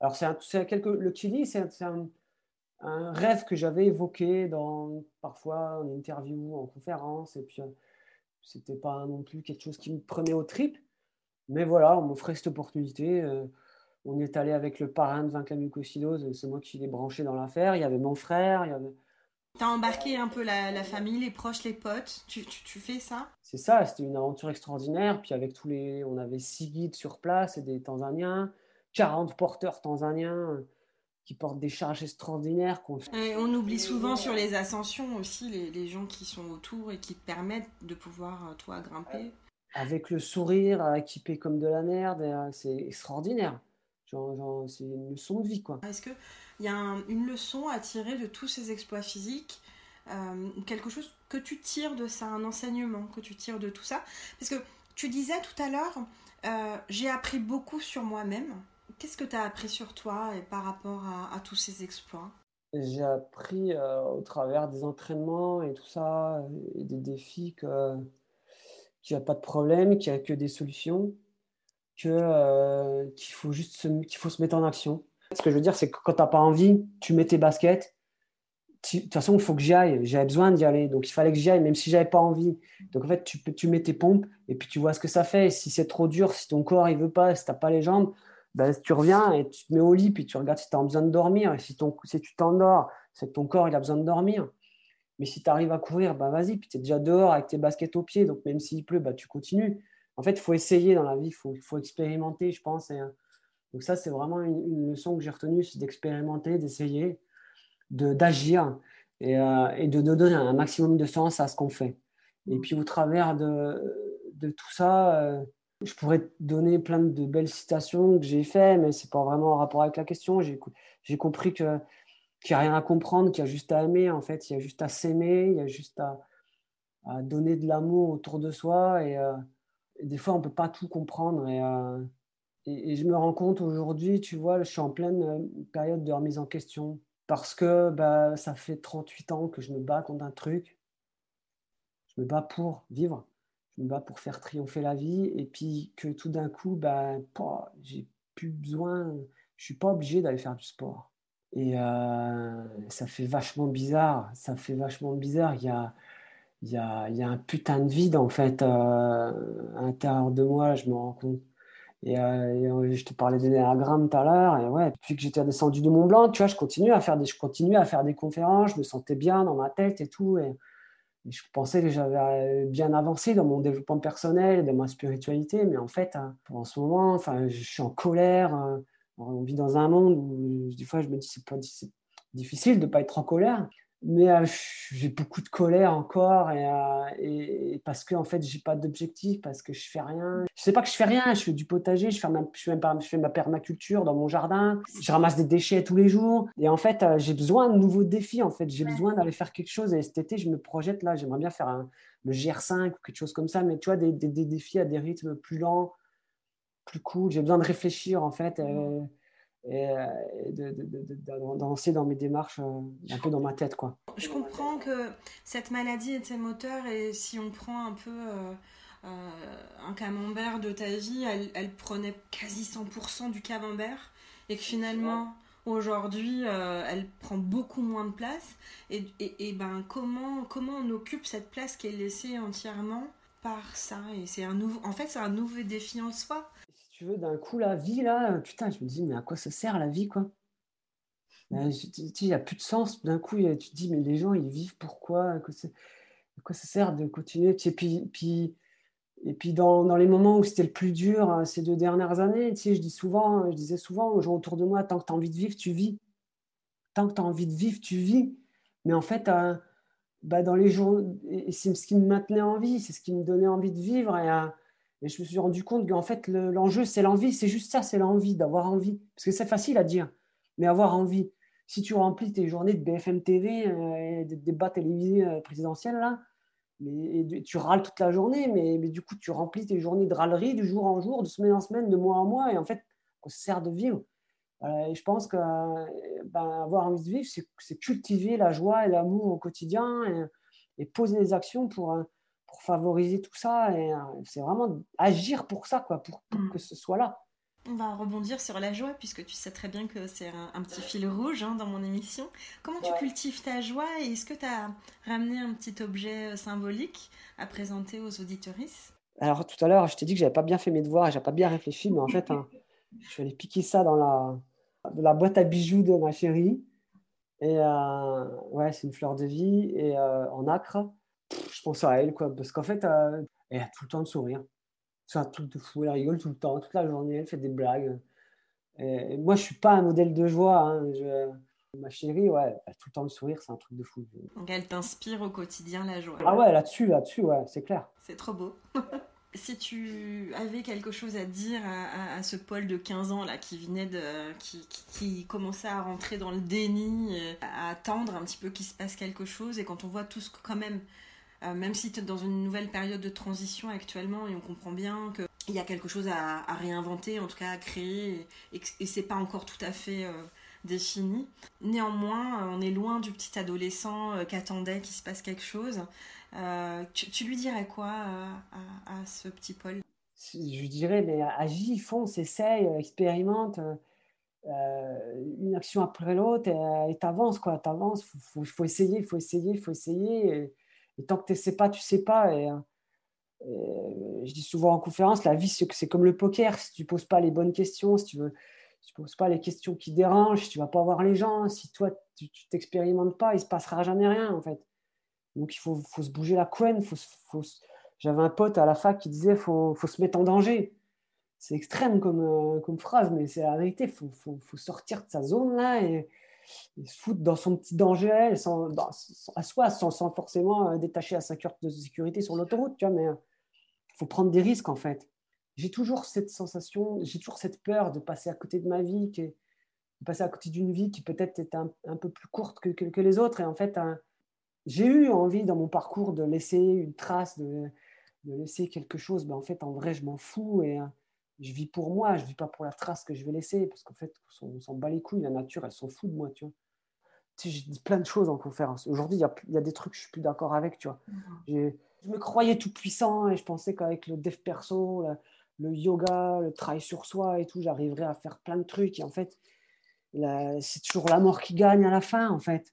Alors, c'est quelque, le Kili, c'est un, un rêve que j'avais évoqué dans parfois en interview, en conférence, et puis euh, c'était pas non plus quelque chose qui me prenait au trip. Mais voilà, on m'offrait cette opportunité. Euh, on est allé avec le parrain de Vinca c'est moi qui l'ai branché dans l'affaire. Il y avait mon frère, il y avait. T'as embarqué un peu la, famille, les proches, les potes. Tu, tu, fais ça? C'est ça. C'était une aventure extraordinaire. Puis avec tous les, on avait six guides sur place et des Tanzaniens, 40 porteurs tanzaniens qui portent des charges extraordinaires. on oublie souvent sur les ascensions aussi les, gens qui sont autour et qui te permettent de pouvoir, euh, toi, grimper. Avec le sourire, équipé comme de la merde, euh, c'est extraordinaire. Genre, c'est une leçon de vie, quoi. Est-ce qu'il y a une leçon à tirer de tous ces exploits physiques euh, Quelque chose que tu tires de ça, un enseignement que tu tires de tout ça Parce que tu disais tout à l'heure, j'ai appris beaucoup sur moi-même. Qu'est-ce que tu as appris sur toi et par rapport à, tous ces exploits? J'ai appris euh, au travers des entraînements et tout ça, et des défis que qu'il n'y a pas de problème, qu'il n'y a que des solutions, que euh, qu'il faut juste qu'il faut se mettre en action. Ce que je veux dire, c'est que quand tu n'as pas envie, tu mets tes baskets. De toute façon, il faut que j'y aille. J'avais besoin d'y aller. Donc, il fallait que j'y aille, même si j'avais pas envie. Donc, en fait, tu, mets tes pompes et puis tu vois ce que ça fait. Si c'est trop dur, si ton corps il veut pas, si tu pas les jambes, ben, tu reviens et tu te mets au lit, puis tu regardes si tu as besoin de dormir. Et si, tu t'endors, c'est que ton corps il a besoin de dormir. Mais si tu arrives à courir, ben vas-y, puis tu es déjà dehors avec tes baskets aux pieds, donc même s'il pleut, ben, tu continues. En fait, il faut essayer dans la vie, il faut, expérimenter, je pense. Et, donc ça, c'est vraiment une, leçon que j'ai retenue, c'est d'expérimenter, d'essayer, d'agir et, euh, et, de, donner un maximum de sens à ce qu'on fait. Et puis au travers de, de tout ça, euh, je pourrais te donner plein de belles citations que j'ai faites, mais c'est pas vraiment en rapport avec la question. J'ai compris que qu'il n'y a rien à comprendre, qu'il y a juste à aimer, en fait. Il y a juste à s'aimer, il y a juste à, à, donner de l'amour autour de soi. Et, euh, des fois, on ne peut pas tout comprendre. Euh, et, je me rends compte aujourd'hui, tu vois, je suis en pleine euh, période de remise en question. Parce que bah, ça fait 38 ans que je me bats contre un truc. Je me bats pour vivre pour faire triompher la vie et puis que tout d'un coup, bah, j'ai plus besoin, je suis pas obligé d'aller faire du sport. Et euh, ça fait vachement bizarre, ça fait vachement bizarre. Il y a, y a, y a un putain de vide en fait euh, à l'intérieur de moi, je me rends compte. Et, euh, je te parlais d'énéagramme tout à l'heure, et ouais, depuis que j'étais descendu de Mont Blanc, tu vois, je continue à faire des, je continue à faire des conférences, je me sentais bien dans ma tête et tout. Et, je pensais que j'avais bien avancé dans mon développement personnel, dans ma spiritualité, mais en fait, hein, en ce moment, enfin, je suis en colère. Hein. On vit dans un monde où des fois je me dis c'est difficile de ne pas être en colère, mais euh, j'ai beaucoup de colère encore et, euh, et parce que en fait j'ai pas d'objectif parce que je fais rien. Je sais pas que je fais rien je fais du potager je fais, ma, je, fais je fais ma permaculture dans mon jardin je ramasse des déchets tous les jours. Et en fait euh, j'ai besoin de nouveaux défis en fait. J'ai besoin d'aller faire quelque chose. Et cet été je me projette là j'aimerais bien faire un, le GR5 ou quelque chose comme ça. Mais tu vois des, des, des défis à des rythmes plus lents plus cool. J'ai besoin de réfléchir en fait et, euh, d'avancer dans mes démarches euh, un peu dans ma tête. Quoi. Je comprends que cette maladie était moteur et si on prend un peu euh, un camembert de ta vie, elle, prenait quasi 100% du camembert et que finalement aujourd'hui elle prend beaucoup moins de place et, et, ben comment comment on occupe cette place qui est laissée entièrement par ça? Et c'est un nouveau en fait c'est un nouveau défi en soi tu veux, d'un coup, la vie, là, putain, je me dis, mais à quoi ça sert la vie, quoi? Ben, il n'y a plus de sens. D'un coup, tu te dis, mais les gens, ils vivent pourquoi À quoi ça sert de continuer? Et puis, puis, et puis dans, dans, les moments où c'était le plus dur, euh, ces deux dernières années, tu sais, je, dis souvent, je disais souvent aux gens autour de moi, tant que tu as envie de vivre, tu vis. Tant que tu as envie de vivre, tu vis. Mais en fait, euh, bah, dans les jours, c'est ce qui me maintenait en vie, c'est ce qui me donnait envie de vivre. Et, euh, et je me suis rendu compte qu'en fait, l'enjeu, c'est l'envie. C'est juste ça, c'est l'envie, d'avoir envie. Parce que c'est facile à dire, mais avoir envie. Si tu remplis tes journées de BFM TV, et des débats télévisés présidentiels, là, mais, tu râles toute la journée, mais, mais, du coup, tu remplis tes journées de râlerie de jour en jour, de semaine en semaine, de mois en mois, et en fait, ça sert de vivre. et je pense que ben, avoir envie de vivre, c'est cultiver la joie et l'amour au quotidien et, poser des actions pour, pour favoriser tout ça. Et c'est vraiment agir pour ça, quoi, pour, pour mm. que ce soit là. On va rebondir sur la joie, puisque tu sais très bien que c'est un, petit fil rouge hein, dans mon émission. Comment tu cultives ta joie et est-ce que tu as ramené un petit objet euh, symbolique à présenter aux auditoristes Alors tout à l'heure, je t'ai dit que j'avais pas bien fait mes devoirs et j'avais pas bien réfléchi, mais en fait, hein, je suis allé piquer ça dans la, la boîte à bijoux de ma chérie. Et euh, ouais, c'est une fleur de vie et euh, en acre. Je pense à elle, quoi, parce qu'en fait, elle a tout le temps de sourire. C'est un truc de fou. Elle rigole tout le temps, toute la journée. Elle fait des blagues. Et moi, je suis pas un modèle de joie. Hein. Ma chérie, ouais, elle a tout le temps le sourire, c'est un truc de fou. Donc elle t'inspire au quotidien la joie. Ah ouais, là-dessus, là-dessus, ouais, c'est clair. C'est trop beau. si tu avais quelque chose à dire à, ce Paul de 15 ans là qui venait de qui, qui, commençait à rentrer dans le déni, euh, à attendre un petit peu qu'il se passe quelque chose et quand on voit tout ce quand même euh, même si tu es dans une nouvelle période de transition actuellement et on comprend bien qu'il y a quelque chose à, réinventer, en tout cas à créer, et, et, c'est pas encore tout à fait euh, défini. Néanmoins, euh, on est loin du petit adolescent qui attendait qu'il se passe quelque chose. Tu, lui dirais quoi à, ce petit Paul? Je dirais, mais agis, fonce, essaye, expérimente. une action après l'autre et t'avances quoi t'avances faut, faut, essayer faut essayer faut essayer et tant que tu ne sais pas, tu ne sais pas. Et, je dis souvent en conférence, la vie, c'est comme le poker. Si tu ne poses pas les bonnes questions, si tu ne tu poses pas les questions qui dérangent, si tu ne vas pas voir les gens, si toi, tu ne t'expérimentes pas, il ne se passera jamais rien, en fait. Donc, il faut, faut se bouger la couenne. Faut. J'avais un pote à la fac qui disait faut, faut se mettre en danger. C'est extrême comme, euh, phrase, mais c'est la vérité. Il faut, sortir de sa zone là se foutre dans son petit danger à soi, sans, forcément euh, détacher à sa carte de sécurité sur l'autoroute, tu vois, mais il euh, faut prendre des risques en fait. J'ai toujours cette sensation, j'ai toujours cette peur de passer à côté de ma vie, de passer à côté d'une vie qui peut-être est un, peu plus courte que, les autres. Et en fait, j'ai eu envie dans mon parcours de laisser une trace, de, laisser quelque chose. Mais en fait, en vrai, je m'en fous et je vis pour moi, je vis pas pour la trace que je vais laisser, parce qu'en fait, on s'en bat les couilles, la nature, elle s'en fout de moi, tu vois. Tu sais, j'ai dit plein de choses en conférence. Aujourd'hui, il y, y a, des trucs que je suis plus d'accord avec, tu vois. Mhm. Je me croyais tout puissant et je pensais qu'avec le dev perso, le, yoga, le travail sur soi et tout, j'arriverais à faire plein de trucs. Et en fait, c'est toujours la mort qui gagne à la fin, en fait.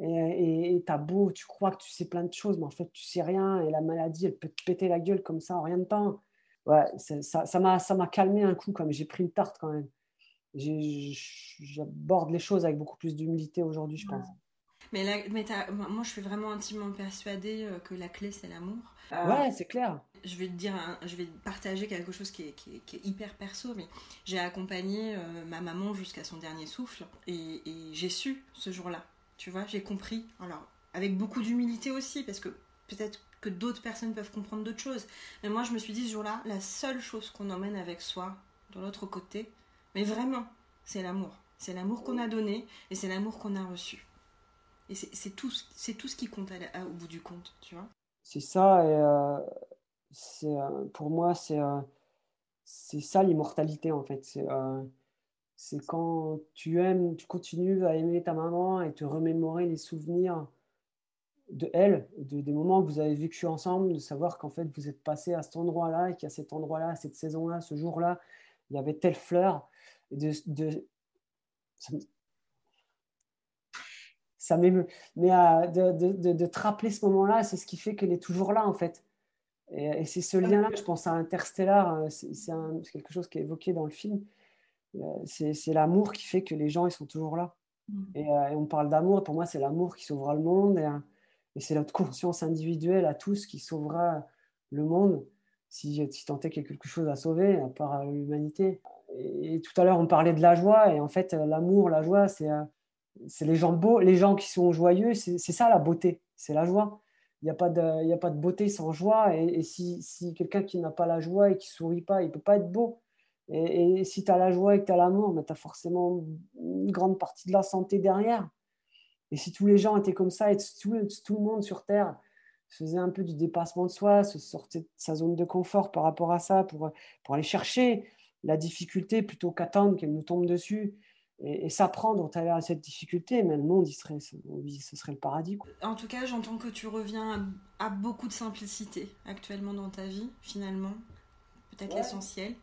Et tu as beau, tu crois que tu sais plein de choses, mais en fait, tu sais rien. Et la maladie, elle peut te péter la gueule comme ça en rien de temps ouais, ça m'a ça m'a calmé un coup, comme j'ai pris une tarte quand même. J'aborde les choses avec beaucoup plus d'humilité aujourd'hui, je pense. Mais, mais moi, je suis vraiment intimement persuadée euh, que la clé, c'est l'amour. Euh, ouais, c'est clair. Je vais te dire, je vais partager quelque chose qui est, qui est, hyper perso, mais j'ai accompagné euh, ma maman jusqu'à son dernier souffle et, et j'ai su ce jour-là. Tu vois, j'ai compris. Alors, avec beaucoup d'humilité aussi, parce que peut-être que d'autres personnes peuvent comprendre d'autres choses. Mais moi, je me suis dit ce jour-là, la seule chose qu'on emmène avec soi, de l'autre côté, mais vraiment, c'est l'amour. C'est l'amour qu'on a donné et c'est l'amour qu'on a reçu. Et c'est tout, tout ce qui compte au bout du compte, tu vois. C'est ça, et euh, euh, pour moi, c'est euh, c'est ça l'immortalité, en fait. C'est quand tu aimes, tu continues à aimer ta maman et te remémorer les souvenirs de elle, de, des moments que vous avez vécu ensemble, de savoir qu'en fait vous êtes passé à cet endroit-là et qu'à cet endroit-là, cette saison-là, ce jour-là, il y avait telle fleur. De, de ça, m'émeut. Mais euh, de, de, te rappeler ce moment-là, c'est ce qui fait qu'elle est toujours là en fait. Et, c'est ce lien-là, je pense à Interstellar, euh, c'est quelque chose qui est évoqué dans le film. Euh, c'est l'amour qui fait que les gens ils sont toujours là. Mm. Et, on parle d'amour. Pour moi, c'est l'amour qui sauvera le monde. Et, et c'est notre conscience individuelle à tous qui sauvera le monde si, si tant est qu'il y a quelque chose à sauver, à part l'humanité. Et, tout à l'heure, on parlait de la joie. Et en fait, l'amour, la joie, c'est c'est les gens beaux, les gens qui sont joyeux, c'est ça la beauté, c'est la joie. Il n'y a, pas de, a pas de beauté sans joie. Et, si, si quelqu'un qui n'a pas la joie et qui sourit pas, il peut pas être beau. Et, si tu as la joie et que tu as l'amour, tu as forcément une grande partie de la santé derrière. Et si tous les gens étaient comme ça, et tout, tout le monde sur Terre faisait un peu du dépassement de soi, se sortait de sa zone de confort par rapport à ça, pour, pour aller chercher la difficulté plutôt qu'attendre qu'elle nous tombe dessus, et, s'apprendre au travers de cette difficulté, mais le monde, il serait, ce serait le paradis. En tout cas, j'entends que tu reviens à, beaucoup de simplicité actuellement dans ta vie, finalement. Peut-être l'essentiel.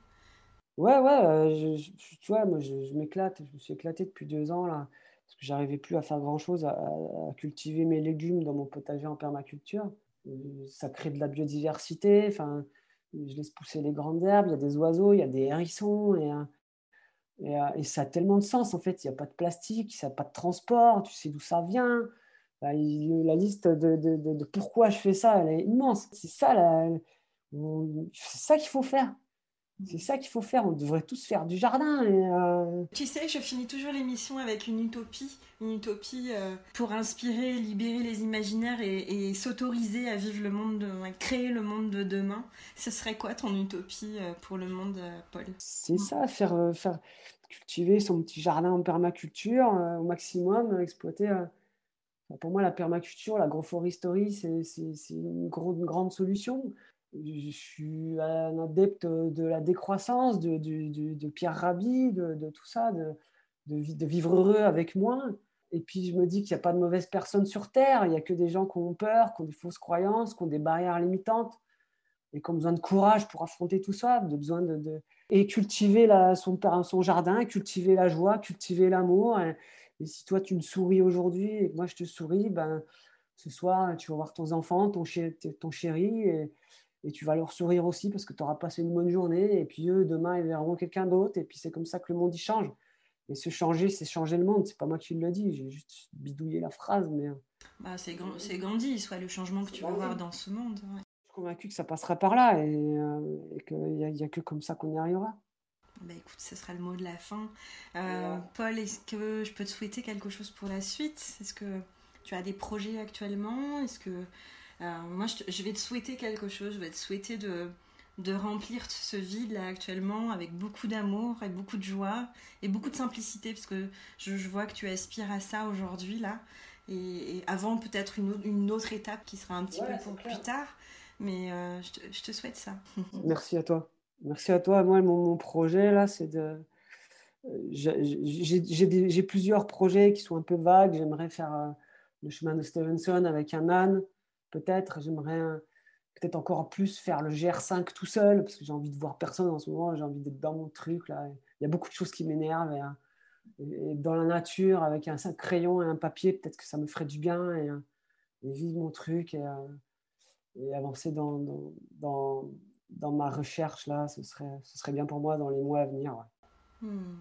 Ouais, ouais, euh, tu vois, moi je, m'éclate, je me suis éclaté depuis deux ans là, parce que j'arrivais plus à faire grand-chose, à, cultiver mes légumes dans mon potager en permaculture. Euh, ça crée de la biodiversité, enfin, je laisse pousser les grandes herbes, il y a des oiseaux, il y a des hérissons, et, et, euh, et, ça a tellement de sens, en fait. Il n'y a pas de plastique, il n'y a pas de transport, tu sais d'où ça vient. la liste de, de, de, pourquoi je fais ça, elle est immense. C'est ça, c'est ça qu'il faut faire. C'est ça qu'il faut faire. On devrait tous faire du jardin. Et euh, Tu sais, je finis toujours l'émission avec une utopie. Une utopie euh, pour inspirer, libérer les imaginaires et, s'autoriser à vivre le monde, de... à créer le monde de demain. Ce serait quoi ton utopie pour le monde, Paul? C'est ça, faire, faire, cultiver son petit jardin en permaculture euh, au maximum, exploiter. Euh, pour moi, la permaculture, l'agroforesterie, c'est une, grande, grande solution. Je suis un adepte de la décroissance, de, Pierre Rabhi, de, tout ça, de, vivre heureux avec moins. Et puis je me dis qu'il n'y a pas de mauvaises personnes sur Terre, il n'y a que des gens qui ont peur, qui ont des fausses croyances, qui ont des barrières limitantes et qui ont besoin de courage pour affronter tout ça, de besoin de, et cultiver son, jardin, cultiver la joie, cultiver l'amour. Et, si toi, tu me souris aujourd'hui et que moi, je te souris, ben, ce soir, tu vas voir ton enfant, ton, chéri, et, tu vas leur sourire aussi parce que tu auras passé une bonne journée. Et puis eux, demain, ils verront quelqu'un d'autre. Et puis c'est comme ça que le monde, il change. Et se changer, c'est changer le monde. C'est pas moi qui le dis, j'ai juste bidouillé la phrase. mais bah, C'est Gandhi, soit le changement que tu veux voir dans ce monde convaincu que ça passera par là et, euh, qu'il n'y a, que comme ça qu'on y arrivera. Bah écoute, ce sera le mot de la fin. Euh, Paul, est-ce que je peux te souhaiter quelque chose pour la suite? Est-ce que tu as des projets actuellement? Est-ce que euh, moi je, vais te souhaiter quelque chose Je vais te souhaiter de, de remplir ce vide là actuellement avec beaucoup d'amour et beaucoup de joie et beaucoup de simplicité parce que je, vois que tu aspires à ça aujourd'hui là et, avant peut-être une, une, autre étape qui sera un petit peu pour plus tard mais euh, je, te, souhaite ça. Merci à toi. Merci à toi. Moi, mon, projet, là, c'est de. Euh, j'ai plusieurs projets qui sont un peu vagues. J'aimerais faire euh, le chemin de Stevenson avec un âne, peut-être. J'aimerais peut-être encore plus faire le GR5 tout seul, parce que j'ai envie de voir personne en ce moment. J'ai envie d'être dans mon truc. Là. Il y a beaucoup de choses qui m'énervent. Et, dans la nature, avec un, crayon et un papier, peut-être que ça me ferait du bien. Et, et vivre mon truc. Et, et avancer dans, dans, dans, ma recherche là, ce serait, ce serait bien pour moi dans les mois à venir. Hmm.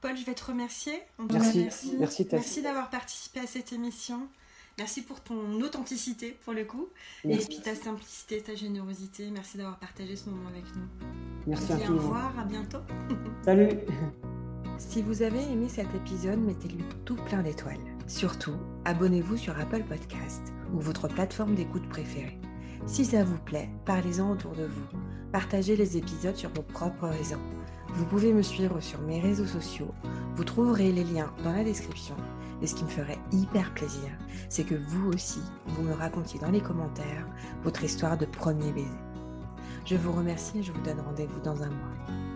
Paul, je vais te remercier. merci. Merci, merci, d'avoir participé à cette émission. Merci pour ton authenticité, pour le coup. Et puis ta simplicité, ta générosité. Merci d'avoir partagé ce moment avec nous. Merci Au revoir, à bientôt. Salut. Si vous avez aimé cet épisode, mettez-lui tout plein d'étoiles. Surtout, abonnez-vous sur Apple Podcast ou votre plateforme d'écoute préférée. Si ça vous plaît, parlez-en autour de vous. Partagez les épisodes sur vos propres réseaux. Vous pouvez me suivre sur mes réseaux sociaux. Vous trouverez les liens dans la description. Et ce qui me ferait hyper plaisir, c'est que vous aussi, vous me racontiez dans les commentaires votre histoire de premier baiser. Je vous remercie et je vous donne rendez-vous dans un mois.